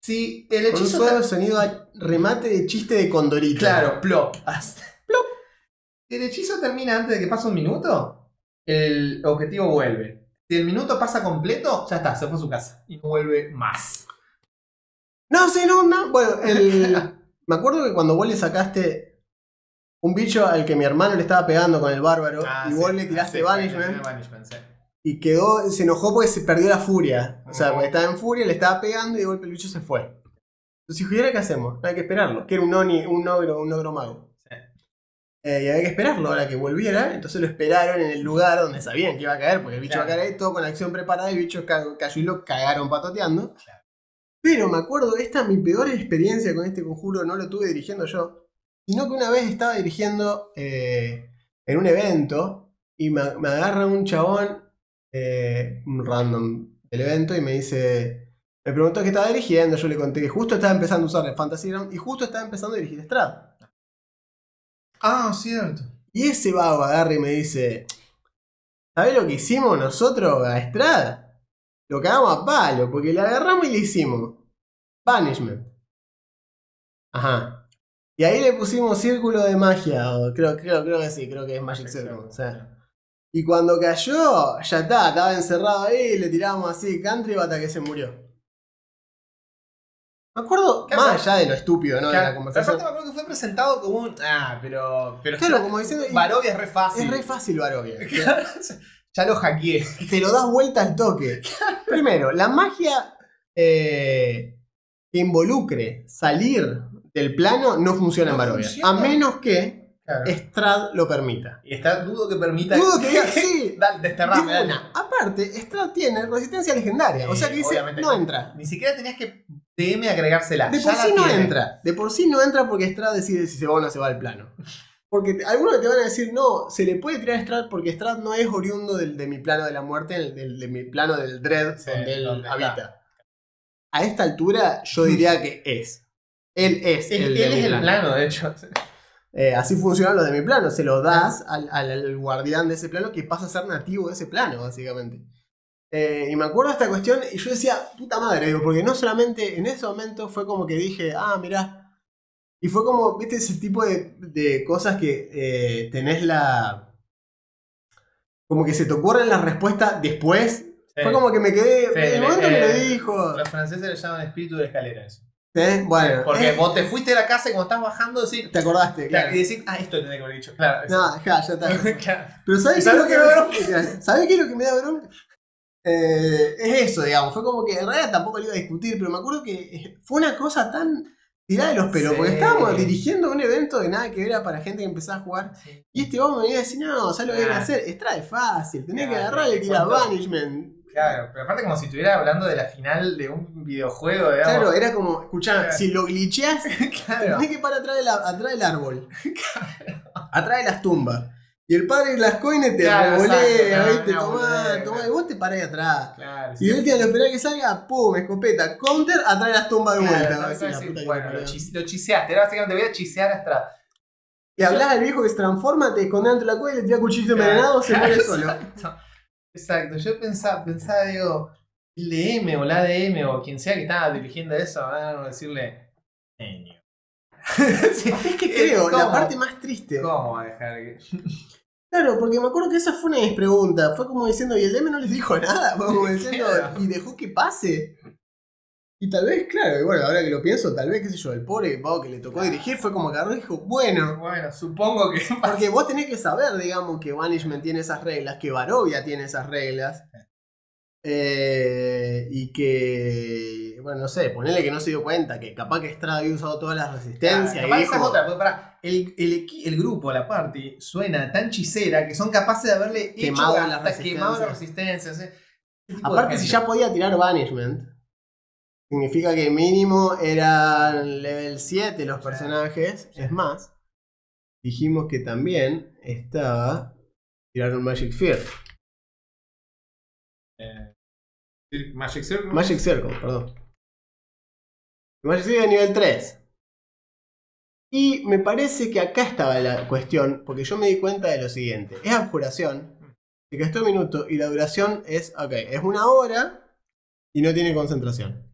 Si el Con un hechizo. suave sonido a remate de chiste de condorito. Claro, plop. plop. Si el hechizo termina antes de que pase un minuto, el objetivo vuelve. Si el minuto pasa completo, ya está, se fue a su casa. Y no vuelve más. No, sí, no, no. Bueno, el... me acuerdo que cuando vos le sacaste un bicho al que mi hermano le estaba pegando con el bárbaro y vos le tiraste Banishment Banishment, sí. Y quedó, se enojó porque se perdió la furia. O sea, porque estaba en furia, le estaba pegando y de golpe el bicho se fue. Entonces dijo, ¿y ahora qué hacemos? Hay que esperarlo. Que era un oni, un ogro, un ogro mago. Sí. Eh, y había que esperarlo ahora que volviera. Entonces lo esperaron en el lugar donde sabían que iba a caer, porque el bicho Claro. iba a caer ahí, todo con la acción preparada, y el bicho ca- cayó y lo cagaron patoteando. Claro. Pero me acuerdo, esta mi peor experiencia con este conjuro no lo tuve dirigiendo yo, sino que una vez estaba dirigiendo eh, en un evento y me, me agarra un chabón, eh, un random del evento, y me dice, me preguntó qué estaba dirigiendo, yo le conté que justo estaba empezando a usar el Fantasy Ground y justo estaba empezando a dirigir Strad. Ah, cierto. Y ese vago agarra y me dice, ¿sabés lo que hicimos nosotros a Strad? Lo cagamos a palo, porque le agarramos y le hicimos Banishment. Ajá. Y ahí le pusimos círculo de magia, o creo, creo, creo que sí, creo que es Magic Circle. o sea. Y cuando cayó, ya está, estaba encerrado ahí, le tiramos así, country hasta que se murió. Me acuerdo, Claro, más allá de lo estúpido, ¿no? De la conversación. aparte me acuerdo que fue presentado como un. Ah, pero. pero Claro, como diciendo, Barovia es re fácil. es re fácil, Barovia. ya lo hackeé. te lo das vuelta al toque. Primero, la magia eh, que involucre salir del plano no funciona en Barovia. funciona. A menos que Claro. Strad lo permita. Y está, dudo que permita. Dudo que diga, sí. Dale, desterrame, una. Aparte, Strad tiene resistencia legendaria. o sea que dice, no entra. Ni siquiera tenías que DM agregársela. De por sí no tiene. entra. De por sí no entra porque Strad decide si se va o no se va al plano. Porque te- algunos te van a decir, no, se le puede tirar a Strad porque Strad no es oriundo del, de mi plano de la muerte, el- del- de mi plano del Dread Sí, donde él donde está. habita. A esta altura yo diría que es. Él es Él, el es el plano, de hecho. Eh, así funcionan los de mi plano. Se lo das al, al- al guardián de ese plano que pasa a ser nativo de ese plano, básicamente. Eh, y me acuerdo de esta cuestión y yo decía, puta madre, digo, porque no solamente en ese momento fue como que dije, ah, mirá. Y fue como, viste, ese tipo de, de cosas que eh, tenés la. Como que se te ocurren las respuestas después. Fue como que me quedé. Sí, en el momento me lo dijo. Los franceses le llaman espíritu de escalera eso. ¿Eh? Bueno, Porque eh, vos te fuiste de la casa y cuando estás bajando decís. te acordaste, claro. Y decís, ah, esto tenía que haber dicho. Claro. eso. No, ya, ya está. Claro. Pero ¿sabes ¿Y qué es sabes lo que qué me da da ¿Sabes qué es lo que me da bronca? Eh, es eso, digamos. Fue como que en realidad tampoco lo iba a discutir, pero me acuerdo que eh, fue una cosa tan tirada de los pelos, Sí. porque estábamos dirigiendo un evento de nada que ver para gente que empezaba a jugar. Y este vamos me venía a decir, no, ¿sabes lo que Claro. hacer? Extrae fácil, tenés que agarrar y tirar. Banishment. Claro, pero aparte como si estuviera hablando de la final de un videojuego, digamos. Claro, era como, escuchá, Claro. si lo glitcheás, Claro. tenés que parar atrás, de la- atrás del árbol. atrás de las tumbas. Y el padre de las coines te revolea, ¿viste? Tomá, tomá, y vos te parás atrás. Claro, Y última lo esperás que salga, pum, escopeta, counter, atrás de las tumbas de vuelta. que bueno, lo, lo chiseaste, era básicamente voy a chisear hasta. Y hablás al viejo que se transforma, te esconde dentro de la cueva y le tira cuchillo envenenado, se muere solo. Exacto. Yo pensaba, pensaba, digo, el DM o la DM o quien sea que estaba dirigiendo eso, van a decirle. Genio. Sí, Es que creo, la parte más triste. ¿Cómo va a dejar que.? Claro, porque me acuerdo que esa fue una preguntas. Fue como diciendo, y el DM no les dijo nada. Fue como diciendo, y dejó que pase. Y tal vez, claro, y bueno, ahora que lo pienso, tal vez, qué sé yo, el pobre vago que le tocó dirigir fue como que agarró y dijo, bueno, Bueno, supongo que. porque vos tenés que saber, digamos, que Banishment tiene esas reglas, que Barovia tiene esas reglas. eh, y que, bueno, no sé, ponele que no se dio cuenta, que capaz que Strada había usado todas las resistencias. y Capaz esa es otra, porque pará, el, el, el grupo, la party, suena tan hechicera que son capaces de haberle Quemado hecho las hasta quemado las resistencias. resistencias. ¿eh? Aparte, si ya podía tirar Banishment, significa que mínimo eran level 7 los personajes. Es más, dijimos que también estaba. Tiraron Magic. Eh, Magic Circle. Magic Circle, perdón. Magic Circle de nivel 3. Y me parece que acá estaba la cuestión, porque yo me di cuenta de lo siguiente. Es abjuración, se gastó un minuto y la duración es, ok, es una hora y no tiene concentración.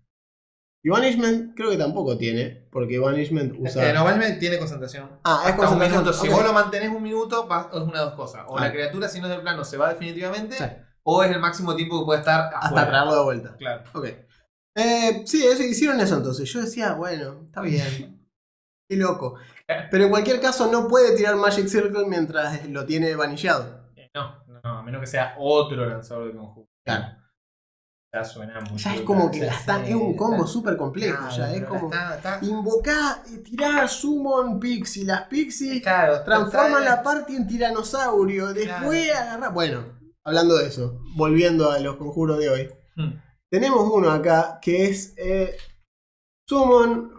Y Banishment creo que tampoco tiene, porque Banishment usa... Eh, normalmente tiene concentración. Ah, es Hasta un concentración. minuto. Si vos lo mantenés un minuto, es una de dos cosas. O Ah. la criatura, si no es del plano, se va definitivamente. Sí, O es el máximo tiempo que puede estar hasta traerlo de vuelta. Claro. Ok. Eh, sí, eso, hicieron eso entonces. Yo decía, bueno, está bien. Qué loco. Pero en cualquier caso no puede tirar Magic Circle mientras lo tiene vanillado. Eh, No, no, a menos que sea otro lanzador de conjuro. Claro. Ya suena muy Ya es como que la están- sé, es un combo está- súper complejo. Claro, ya es como. está- está- Invocar, tirar Summon Pixie. Las Pixies Claro, transforman está- la party en tiranosaurio. Después Claro. agarrar. Bueno, hablando de eso, volviendo a los conjuros de hoy. Hmm. Tenemos uno acá que es eh, Summon.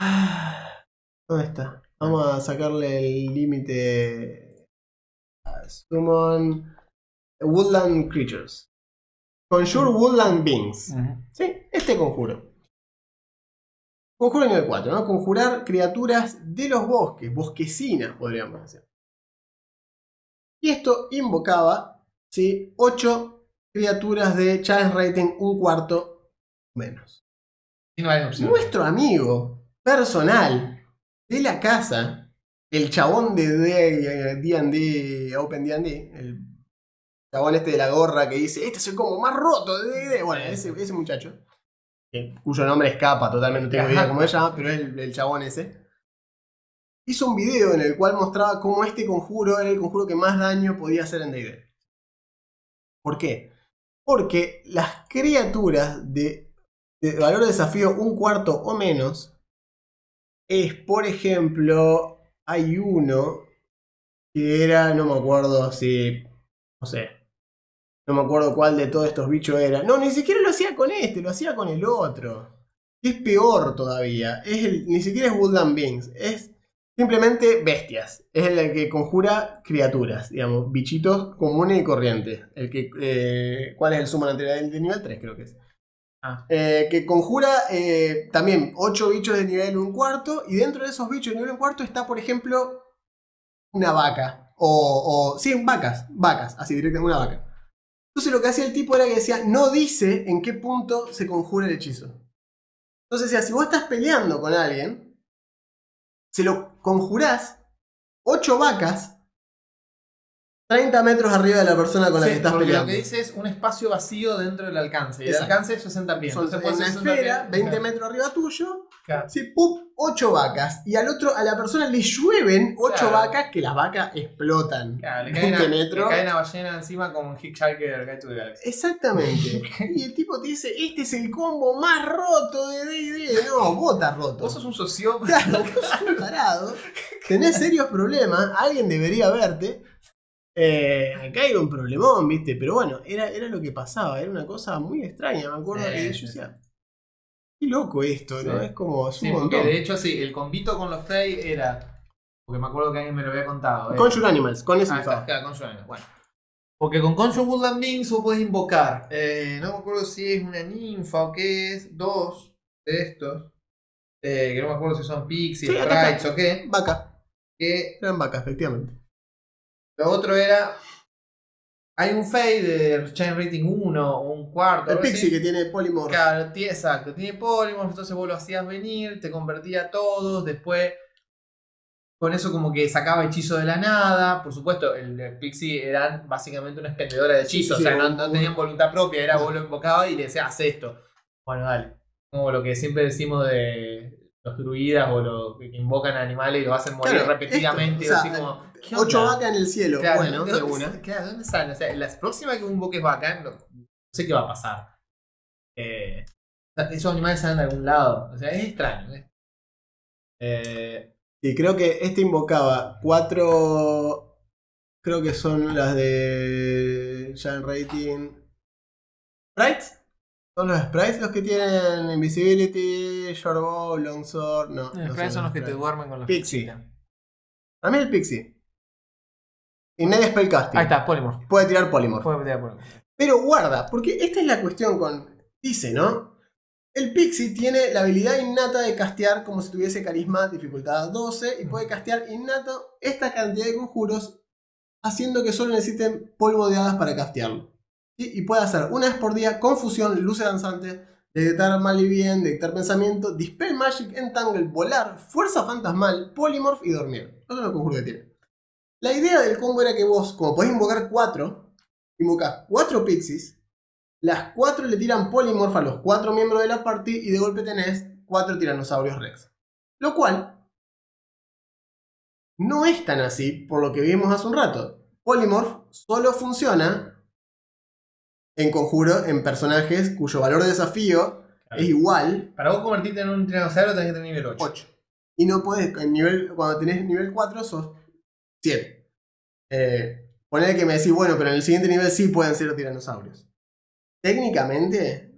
Ah, ¿Dónde está? Vamos a sacarle el límite. a Summon Woodland Creatures. Conjure Woodland Beings. Sí, este conjuro. Conjuro nivel 4, ¿no? Conjurar criaturas de los bosques, bosquecinas, podríamos decir. Y esto invocaba, ¿sí? 8 criaturas de challenge rating un cuarto menos. Nuestro amigo personal de la casa, el chabón de D&D, Open D&D, el chabón este de la gorra que dice, este es el combo más roto de D&D. Bueno, ese, ese muchacho, que- cuyo nombre escapa totalmente, no tengo idea cómo se llama, pero es el, el chabón ese. Hizo un video en el cual mostraba cómo este conjuro era el conjuro que más daño podía hacer en D&D. ¿Por qué? Porque las criaturas de de valor de desafío un cuarto o menos es, por ejemplo, hay uno que era, no me acuerdo si, no sé, no me acuerdo cuál de todos estos bichos era. No, ni siquiera lo hacía con este, lo hacía con el otro. Es peor todavía. Es el, ni siquiera es Woodland Beings, es simplemente bestias. Es el que conjura criaturas, digamos, bichitos comunes y corrientes. El que, eh, ¿Cuál es el sumo anterior? De nivel 3 creo que es. Ah. Eh, que conjura eh, también 8 bichos de nivel 1 cuarto. Y dentro de esos bichos de nivel 1 cuarto está, por ejemplo, una vaca. O, o. Sí, vacas. Vacas, así directamente, una vaca. Entonces lo que hacía el tipo era que decía, no dice en qué punto se conjura el hechizo. Entonces decía, si vos estás peleando con alguien, se lo conjurás 8 vacas 30 metros arriba de la persona con la Sí, que estás porque peleando. lo que dice es un espacio vacío dentro del alcance. Y el alcance es 60 pies. Entonces ser 60 esfera, pies. 20 Claro. metros arriba tuyo, Claro. Sí, ¡pum! Ocho vacas. Y al otro, a la persona le llueven ocho Claro. vacas que las vacas explotan. Claro, le cae, 20 una, metros. le cae una ballena encima con Hitchhiker Guide to the Galaxy. Exactamente. y el tipo te dice, este es el combo más roto de D&D. No, vos estás roto. Vos sos un sociópata. Claro, vos sos un tarado. Tenés serios problemas. Alguien debería verte. Eh, acá hay un problemón, ¿viste? Pero bueno, era, era lo que pasaba. Era una cosa muy extraña. Me acuerdo Sí, que sí, yo decía, qué loco esto, ¿no? Sí. Es como, es un Sí, porque montón. de hecho sí, el convito con los Frey era. Porque me acuerdo que alguien me lo había contado. Conjure Animals, con ese Ah, está, claro, Conjure Animals, Bueno. Porque con Conjure Woodland Beings vos podés invocar. eh, no me acuerdo si es una ninfa o qué es. Dos de estos. eh, que no me acuerdo si son pixies, sprites o qué. Vaca, Que eran vacas, efectivamente. Lo otro era. Hay un Fade de Chain Rating 1 o un cuarto. El. Pixie que tiene Polymorph. Claro, exacto, tiene polymorph, entonces vos lo hacías venir, te convertía a todos, después con eso como que sacaba hechizo de la nada. Por supuesto, el, el Pixie eran básicamente una expendedora de hechizos. Sí, sí, o sea, no, no tenían voluntad propia. Era vos lo invocabas y le decías, haz esto. Bueno, dale. Como lo que siempre decimos de los druidas o los que invocan animales y los hacen morir Claro, repetidamente. esto, o así como, ¿qué Ocho vacas en el cielo. Claro, bueno, ¿de de dónde, una. claro, ¿de dónde salen? O sea, la próxima que invoques bacán, no, no sé qué va a pasar. Eh, esos animales salen de algún lado. O sea, es extraño. ¿eh? Eh, Sí, creo que este invocaba cuatro. Creo que son las de. Giant Rating. ¿Sprites? ¿Son los sprites los que tienen Invisibility, Short Bow, Longsword? No. no Los son los que te sprites. duermen con los Pixie. A mí el Pixie. Y nadie Spellcasting. Ahí está, Polymorph. Puede tirar Polymorph. Puede meter Polymorph. Pero guarda, porque esta es la cuestión con. Dice, ¿no? El Pixie tiene la habilidad innata de castear como si tuviese carisma dificultad 12 y puede castear innato esta cantidad de conjuros haciendo que solo necesiten polvo de hadas para castearlo. Y puede hacer una vez por día confusión, luce danzante, detectar mal y bien, detectar pensamiento, dispel magic, entangle, volar, fuerza fantasmal, polymorph y dormir. Esos son los conjuros que tiene. La idea del combo era que vos, como podés invocar 4, invocás 4 pixies, las 4 le tiran polymorph a los 4 miembros de la party y de golpe tenés 4 tiranosaurios rex. Lo cual no es tan así por lo que vimos hace un rato. Polymorph solo funciona en conjuro en personajes cuyo valor de desafío Claro. es igual para vos convertirte en un tiranosaurio tenés que tener nivel 8. 8. Y no podés, en nivel, cuando tenés nivel 4 sos 7. Eh, ponele que me decís, bueno, pero en el siguiente nivel sí pueden ser tiranosaurios. Técnicamente,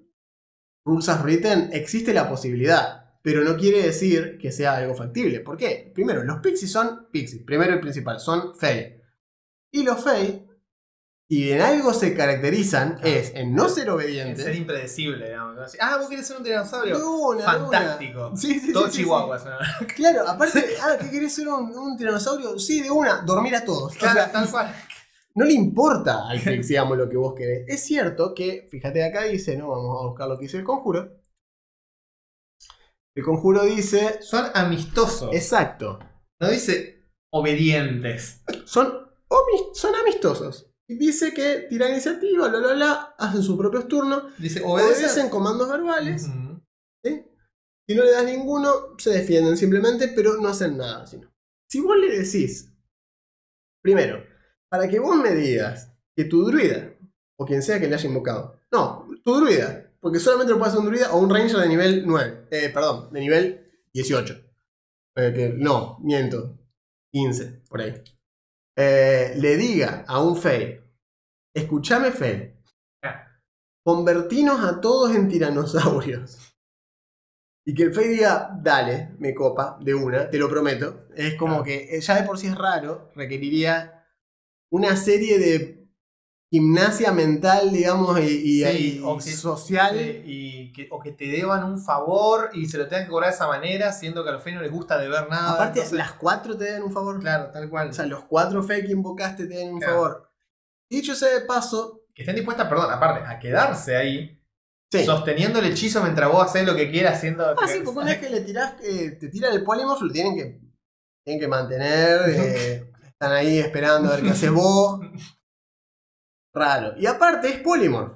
Rules as Written, existe la posibilidad, pero no quiere decir que sea algo factible. ¿Por qué? Primero, los pixies son pixies, primero y principal, son fey. Y los fey, y en algo se caracterizan, Claro. es en no ser En obedientes. ser impredecible, digamos. Ah, vos querés ser un tiranosaurio. una, Fantástico. una. Sí, sí, Todo sí, sí, sí. chihuahua. suena. Claro, aparte, ah, ¿qué querés ser un, un tiranosaurio? Sí, de una, dormir a todos. O Claro, sea, tal cual. no le importa al Pix, digamos, lo que vos querés. Es cierto que, fíjate acá dice, ¿no? Vamos a buscar lo que dice el conjuro. El conjuro dice. Son amistosos. Exacto. No dice obedientes. Son, son amistosos. Y dice que tiran iniciativa, bla, bla, bla, hacen sus propios turnos, Dice obedecen obedecen. comandos verbales. ¿sí? Si no le das ninguno, se defienden simplemente, pero no hacen nada. sino- Si vos le decís, primero, para que vos me digas que tu druida, o quien sea que le haya invocado, no, tu druida, porque solamente lo puede hacer un druida o un ranger de nivel 9, eh, perdón, de nivel 18. Eh, que, no, miento, 15, por ahí. Eh, le diga a un Fey, escúchame Fey, convertinos a todos en tiranosaurios. Y que el Fey diga, dale, me copa, de una, te lo prometo. Es como Claro. que eh, ya de por sí es raro, requeriría una serie de gimnasia mental, digamos, y, y- Sí, y o que- social. Sí, y que, o que te deban un favor y se lo tengan que cobrar de esa manera, siendo que a los Fey no les gusta deber nada. Aparte, entonces- las cuatro te dan un favor. Claro, tal cual. O sea, los cuatro Fey que invocaste te dan un Claro. favor. Dicho sea de paso, que estén dispuestas, perdón, aparte, a quedarse ahí, sí. sosteniendo el hechizo mientras vos haces lo que quieras, haciendo. Ah, sí, porque una vez que le tirás, eh, te tiran el polymorph, lo tienen que, tienen que mantener. eh, están ahí esperando a ver qué haces vos. Raro. Y aparte es polymorph.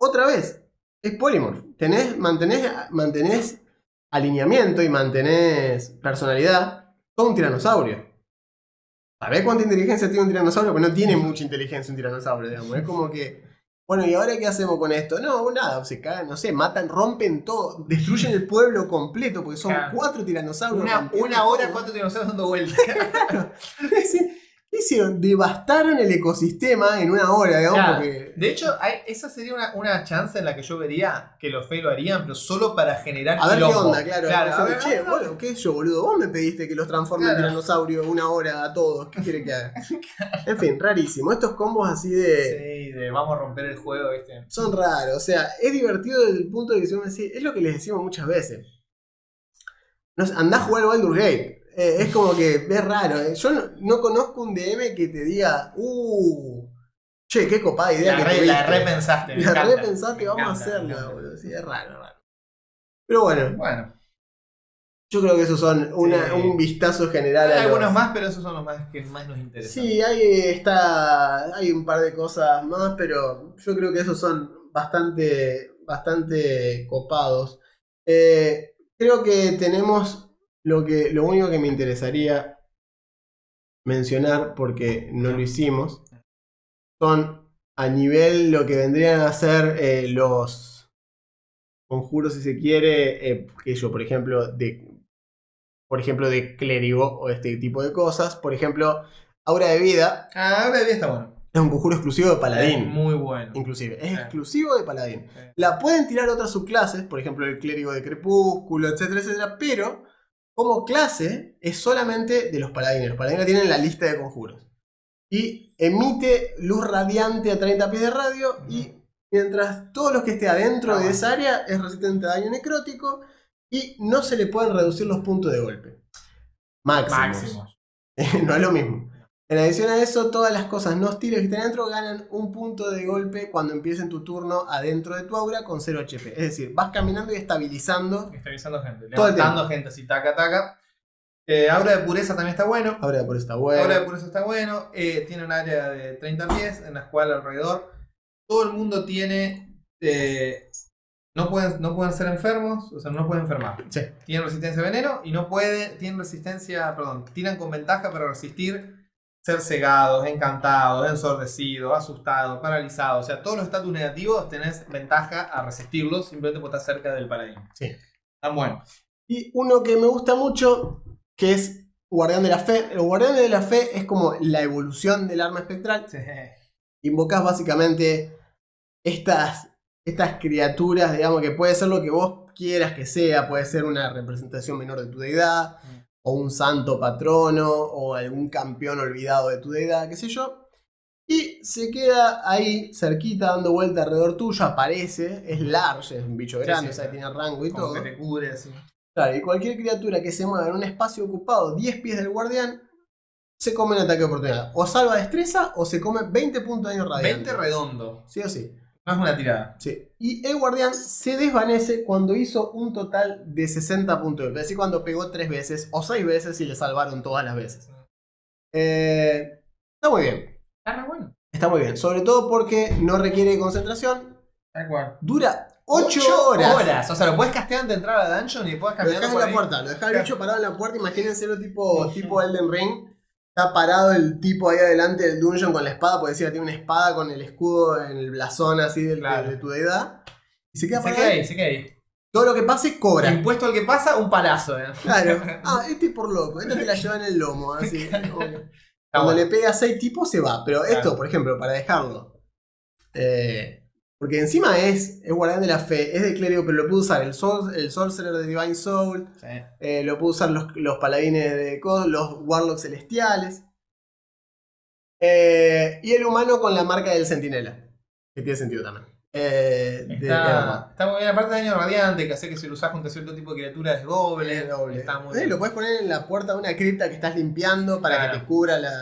Otra vez, es polymorph. Tenés, mantenés, mantenés alineamiento y mantenés personalidad. Todo un tiranosaurio. ¿Sabés cuánta inteligencia tiene un tiranosaurio? Pues no tiene mucha inteligencia un tiranosaurio, digamos. Es como que. Bueno, ¿y ahora qué hacemos con esto? No, nada, se cagan, no sé, matan, rompen todo, destruyen el pueblo completo, porque son Claro. cuatro tiranosaurios. Una, una hora, todo. ¿cuántos dinosaurios dando vueltas? ¿Qué hicieron? Devastaron el ecosistema en una hora, digamos, Claro. porque. De hecho, hay- esa sería una, una chance en la que yo vería que los Fey lo harían, pero solo para generar A ver qué onda, claro. Claro, a ver, che, a ver, bueno, ¿qué es yo, boludo? Vos me pediste que los transforme en Claro. tiranosaurio una hora a todos. ¿Qué quiere que haga? En fin, rarísimo. Estos combos así de. Sí, de vamos a romper el juego, ¿viste? son raros. O sea, es divertido desde el punto de que si vos me decís, es lo que les decimos muchas veces. Andá a jugar al Baldur's Gate. Eh, es como que es raro. eh. Yo no, no conozco un DM que te diga, uh, che, qué copada idea La, que re- tuviste. la repensaste. me La encanta, repensaste, me vamos a encanta, hacerla, boludo. Sí, es raro, raro. Pero bueno, Bueno, Yo creo que esos son una- Sí. un vistazo general Hay a algunos los- más, pero esos son los más que más nos interesan. Sí, hay, está, hay un par de cosas más, pero yo creo que esos son bastante, bastante copados. Eh, creo que tenemos lo, que, lo único que me interesaría mencionar, porque no lo hicimos, son a nivel lo que vendrían a ser eh, los conjuros, si se quiere, eh, que yo, por ejemplo, de por ejemplo, de clérigo o este tipo de cosas. Por ejemplo, Aura de Vida Ah, ahora de día está bueno. es un conjuro exclusivo de Es Paladín. muy bueno. Inclusive, es exclusivo de Paladín. La pueden tirar otras subclases, por ejemplo, el clérigo de Crepúsculo, etcétera, etcétera, pero como clase es solamente de los paladines. Los paladines tienen la lista de conjuros. Y emite luz radiante a 30 pies de radio y mientras todos los que esté adentro de Ah. esa área es resistente a daño necrótico y no se le pueden reducir los puntos de golpe. Máximos. Máximos. no es lo mismo. En adición a eso, todas las cosas no hostiles que estén adentro ganan un punto de golpe cuando empiecen tu turno adentro de tu aura con 0 HP. Es decir, vas caminando y estabilizando. Está avisando gente. Todo el Levantando gente así, taca, taca. Eh, aura de pureza también está bueno. Ahora por esta buena. Aura de pureza está bueno. Eh, tiene un área de 30 pies en la cual alrededor todo el mundo tiene. eh, no, pueden, no pueden ser enfermos, o sea, no pueden enfermar. Sí. Tienen resistencia a veneno y no pueden. Tienen resistencia, perdón, tiran con ventaja para resistir ser cegados, encantados, ensordecidos, asustados, paralizados. O sea, todos los estatus negativos tenés ventaja a resistirlos simplemente porque estás cerca del paladín. Sí. Están buenos. Y uno que me gusta mucho, que es Guardián de la Fe. El Guardián de la Fe es como la evolución del arma espectral. Sí. Invocas básicamente estas, estas criaturas, digamos, que puede ser lo que vos quieras que sea. Puede ser una representación menor de tu deidad. O un santo patrono, o algún campeón olvidado de tu deidad, qué sé yo. Y se queda ahí cerquita dando vuelta alrededor tuyo, aparece, es large, es un bicho Sí, grande, sí, o sea, sí. tiene rango y Como todo. que te cubre así. Claro, y cualquier criatura que se mueva en un espacio ocupado 10 pies del guardián, se come un ataque de oportunidad. O salva destreza o se come 20 puntos de daño radiante. 20 redondo. Sí o sí. No es una tirada. Sí. Y el guardián se desvanece cuando hizo un total de 60 puntos. Es decir, cuando pegó 3 veces o 6 veces y le salvaron todas las veces. Eh, está muy bien. Ah, no, bueno. Está muy bien. Sobre todo porque no requiere concentración. Dura 8 Ocho horas. O sea, lo puedes castear antes de entrar a la dungeon y puedes Lo caminar dejás en por la puerta. Lo dejás el bicho parado en la puerta. Imagínenselo tipo, tipo Elden Ring. Está parado el tipo ahí adelante del dungeon con la espada. Porque decía, tiene una espada con el escudo en el blasón así del- Claro. de, tu deidad. Y se queda Se parado queda ahí. se queda ahí. Todo lo que pase cobra. Impuesto al que pasa, un palazo. eh. Claro. Ah, este es por loco. Este te la lleva en el lomo. Así. Cuando bueno. le pega a 6 tipos se va. Pero esto, Claro. por ejemplo, para dejarlo. eh, porque encima es, es guardián de la fe, es de clérigo, pero lo puede usar el, Sor- el Sorcerer de Divine Soul, Sí. eh, lo puede usar los, los paladines de cos- los Warlocks celestiales. Eh, y el humano con la marca del centinela. Que tiene sentido también. Eh, de- Está, está muy bien. Aparte de daño radiante, que hace que si lo usas contra cierto tipo de criatura es doble. Es doble. Está muy Eh, bien. lo puedes poner en la puerta de una cripta que estás limpiando para Claro. que te cubra, la,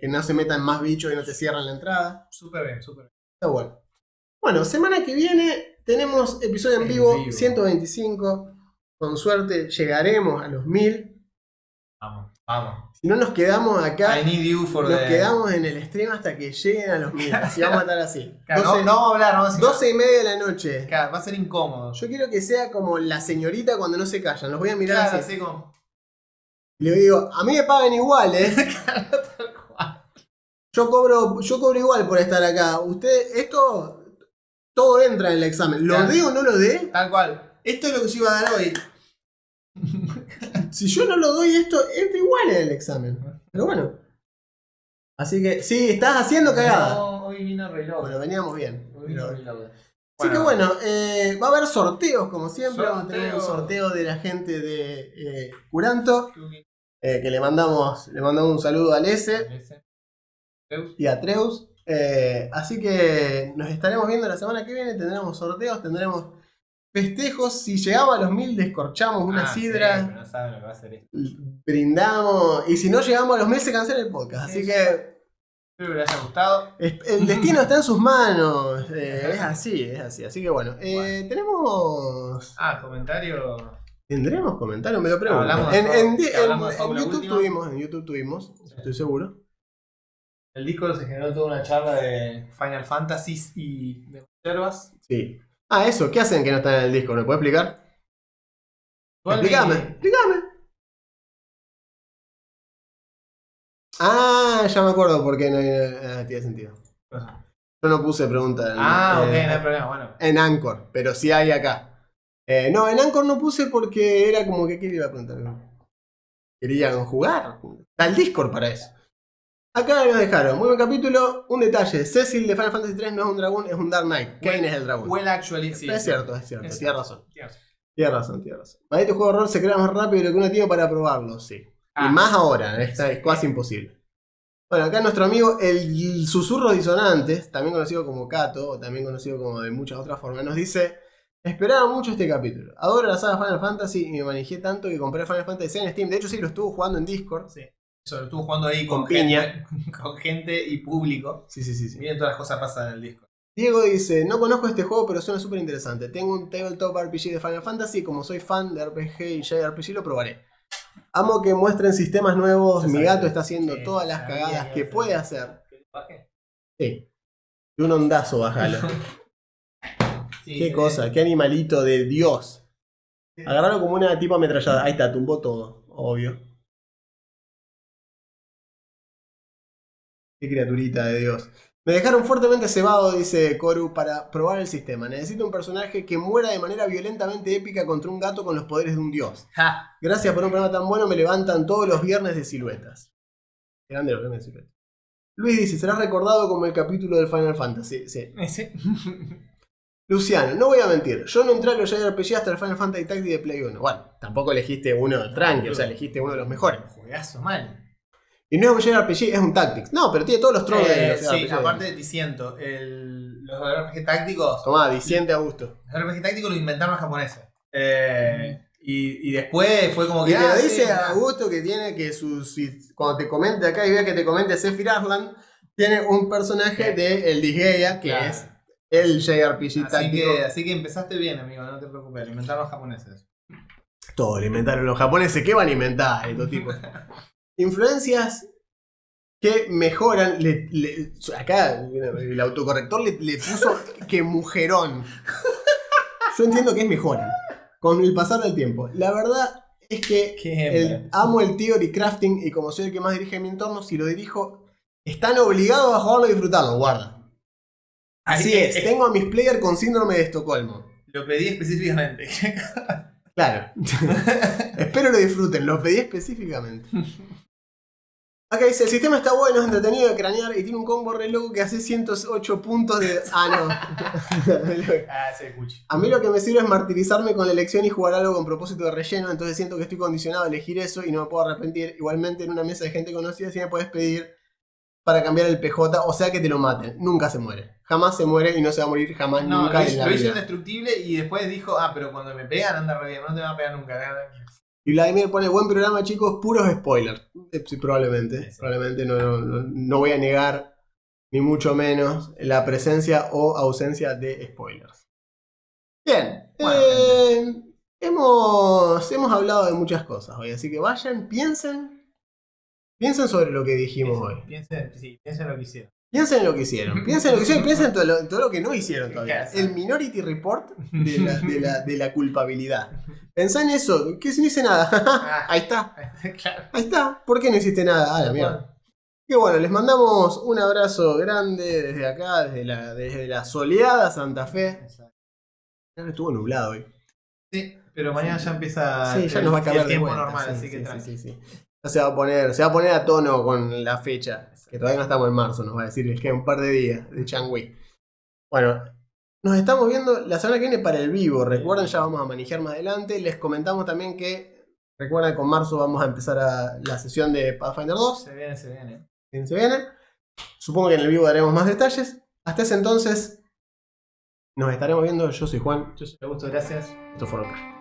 que no se metan más bichos y no te cierran la entrada. Súper bien, súper bien. Está bueno. Bueno, semana que viene tenemos episodio en En vivo, vivo. 125. Con suerte llegaremos a los 1000. Vamos, vamos. Si no nos quedamos acá, I need you for nos the... quedamos en el stream hasta que lleguen a los 1000. Así vamos a estar así. Claro, 12, no, no vamos a hablar, no vamos a decir 12 y media de la noche. Claro, va a ser incómodo. Yo quiero que sea como la señorita cuando no se callan. Los voy a mirar Claro, así. así como... Y le digo, a mí me pagan igual, ¿eh? Yo cobro, yo cobro igual por estar acá. Usted, esto, todo entra en el examen. ¿Lo Claro. dé o no lo dé? Tal cual. Esto es lo que yo iba a dar hoy. Si yo no lo doy, esto entra igual en el examen. Pero bueno. Así que, sí, estás haciendo cagada. No, hoy vino reloj. Bueno, veníamos bien. Hoy vino reloj. Así que bueno, eh, va a haber sorteos, como siempre. Vamos a tener un Sorteo. de la gente de eh, Curanto. eh, que le mandamos, le mandamos un saludo a Lese y a Treus. Eh, así que nos estaremos viendo la semana que viene. Tendremos sorteos, tendremos festejos. Si llegamos a los mil, descorchamos una Ah, sidra. pero no saben lo que va a hacer esto. brindamos. Y si no llegamos a los mil, se cancela el podcast. Sí, Así sí. que Espero que les haya gustado. el destino está en sus manos. eh, es así, es así. Así que bueno, eh, tenemos. Ah, comentario. ¿Tendremos comentarios? Me lo pregunto. Hablamos de en, YouTube Última. tuvimos, en YouTube tuvimos, estoy seguro. El Discord se generó toda una charla de Final Fantasy y de reservas. Sí. Ah, eso, ¿qué hacen que no están en el disco? ¿Me puedes explicar? Explícame, me- explícame. Ah, ya me acuerdo por qué no ah, tiene sentido. Yo no puse pregunta en, Ah, ok, eh, no hay problema. Bueno, en Anchor, pero sí hay acá. Eh, no, en Anchor no puse porque era como que ¿qué le iba a preguntar? Querían jugar. Está el Discord para eso. Acá nos dejaron, muy buen capítulo. Un detalle: Cecil de Final Fantasy 3 no es un dragón, es un Dark Knight. Kane es el dragón. well actually, sí. es cierto, es cierto. Es cierto. razón. Tienes razón, tienes razón. Para este juego de rol se crea más rápido de lo que uno tiene para probarlo, sí. Ah. Y más ahora, esta es casi imposible. Bueno, acá nuestro amigo el Susurros Disonantes, también conocido como Kato, o también conocido como de muchas otras formas, nos dice: Esperaba mucho este capítulo. Adoro la saga Final Fantasy y me manejé tanto que compré Final Fantasy en Steam. De hecho, sí, lo estuvo jugando en Discord. Sí. Lo estuvo jugando ahí con, Con piña. gente, con gente y público. Sí, sí, sí. sí. Miren todas las cosas pasan en el disco. Diego dice, no conozco este juego, pero suena súper interesante. Tengo un tabletop RPG de Final Fantasy como soy fan de RPG y JRPG lo probaré. Amo que muestren sistemas nuevos. Mi gato está haciendo Sí, todas las cagadas que puede hacer. hacer. Sí. Y un ondazo, bajalo. Sí, Qué cosa, qué animalito de Dios. Agarrarlo como una tipo ametrallada. Ahí está, tumbó todo, obvio. Qué criaturita de Dios. Me dejaron fuertemente cebado, dice Koru, para probar el sistema. Necesito un personaje que muera de manera violentamente épica contra un gato con los poderes de un dios. Ja. Gracias por un programa tan bueno, me levantan todos los viernes de siluetas. Grande los viernes de siluetas. Luis dice, será recordado como el capítulo del Final Fantasy. Sí. Ese. Luciano, no voy a mentir, yo no entré a los JRPG hasta el Final Fantasy Tactics de Play 1. Bueno, tampoco elegiste uno tranqui, o sea, elegiste uno de los mejores. Juegazo mal. Y no es un JRPG, es un Tactics. No, pero tiene todos los tropos de Eh, los sí, aparte diciendo, el, los RPG tácticos, Tomá, diciente a gusto. los RPG tácticos los inventaron los japoneses. Eh, y, y después fue como Y que. te ah, lo sí, dice ah, a gusto que tiene que su, si- cuando te comente acá y vea que te comente Sephiroth Arland, tiene un personaje de el Disgaea, que Claro. es el JRPG Así táctico. que, así que empezaste bien, amigo, no te preocupes, lo inventaron los japoneses. Todo lo inventaron los japoneses. ¿Qué van a inventar estos tipos? Influencias que mejoran. le- le- acá el autocorrector le, le puso que mujerón. Yo entiendo que es mejoran. Con el pasar del tiempo. La verdad es que el- amo el theory crafting y como soy el que más dirige mi entorno, si lo dirijo, están obligados a jugarlo y disfrutarlo. Guarda. Así Ahí- es. eh, Tengo a mis players con síndrome de Estocolmo. Lo pedí específicamente. Claro. Espero lo disfruten, lo pedí específicamente. Acá dice, el sistema está bueno, es entretenido de cranear y tiene un combo re loco que hace 108 puntos de... Ah, no. ah, cuchi. A mí lo que me sirve es martirizarme con la elección y jugar algo con propósito de relleno, entonces siento que estoy condicionado a elegir eso y no me puedo arrepentir. Igualmente en una mesa de gente conocida si me puedes pedir para cambiar el PJ, o sea que te lo maten. Nunca se muere. Jamás se muere y no se va a morir jamás No, nunca lo en la lo hizo indestructible y después dijo, ah, pero cuando me pegan anda re bien, no te va a pegar nunca. Y Vladimir pone buen programa, chicos, puros spoilers. Eh, Sí, probablemente. Sí. Probablemente no, no- no- voy a negar, ni mucho menos, la presencia o ausencia de spoilers. Bien. Bueno, eh, hemos, hemos hablado de muchas cosas hoy, así que vayan, piensen. Piensen sobre lo que dijimos hoy. Piensen, sí, piensen lo que hicieron. Piensen en lo que hicieron. Piensen en lo que hicieron. Piensen en todo lo, en todo lo que no hicieron todavía. El Minority Report de la, de la- de la culpabilidad. Pensá en eso. Que si no hice nada. Ahí está. Ahí está. ¿Por qué no hiciste nada? Ah, la mierda. Qué bueno, les mandamos un abrazo grande desde acá, desde la, desde la soleada Santa Fe. Que estuvo nublado hoy. Sí, pero mañana ya empieza Sí, ya el, nos va a el de tiempo vuelta, normal, sí, así sí, que sí, se va a poner, se va a poner a tono con la fecha. Que todavía no estamos en marzo, nos va a decir, les queda un par de días de Changwei. Bueno, nos estamos viendo la semana que viene para el vivo. Recuerden, ya vamos a manejar más adelante. Les comentamos también que, recuerden, con marzo vamos a empezar a la sesión de Pathfinder 2. Se viene, se viene. ¿Quién se viene? Supongo que en el vivo daremos más detalles. Hasta ese entonces, nos estaremos viendo. Yo soy Juan. Yo soy Augusto, gracias. Esto fue Roca.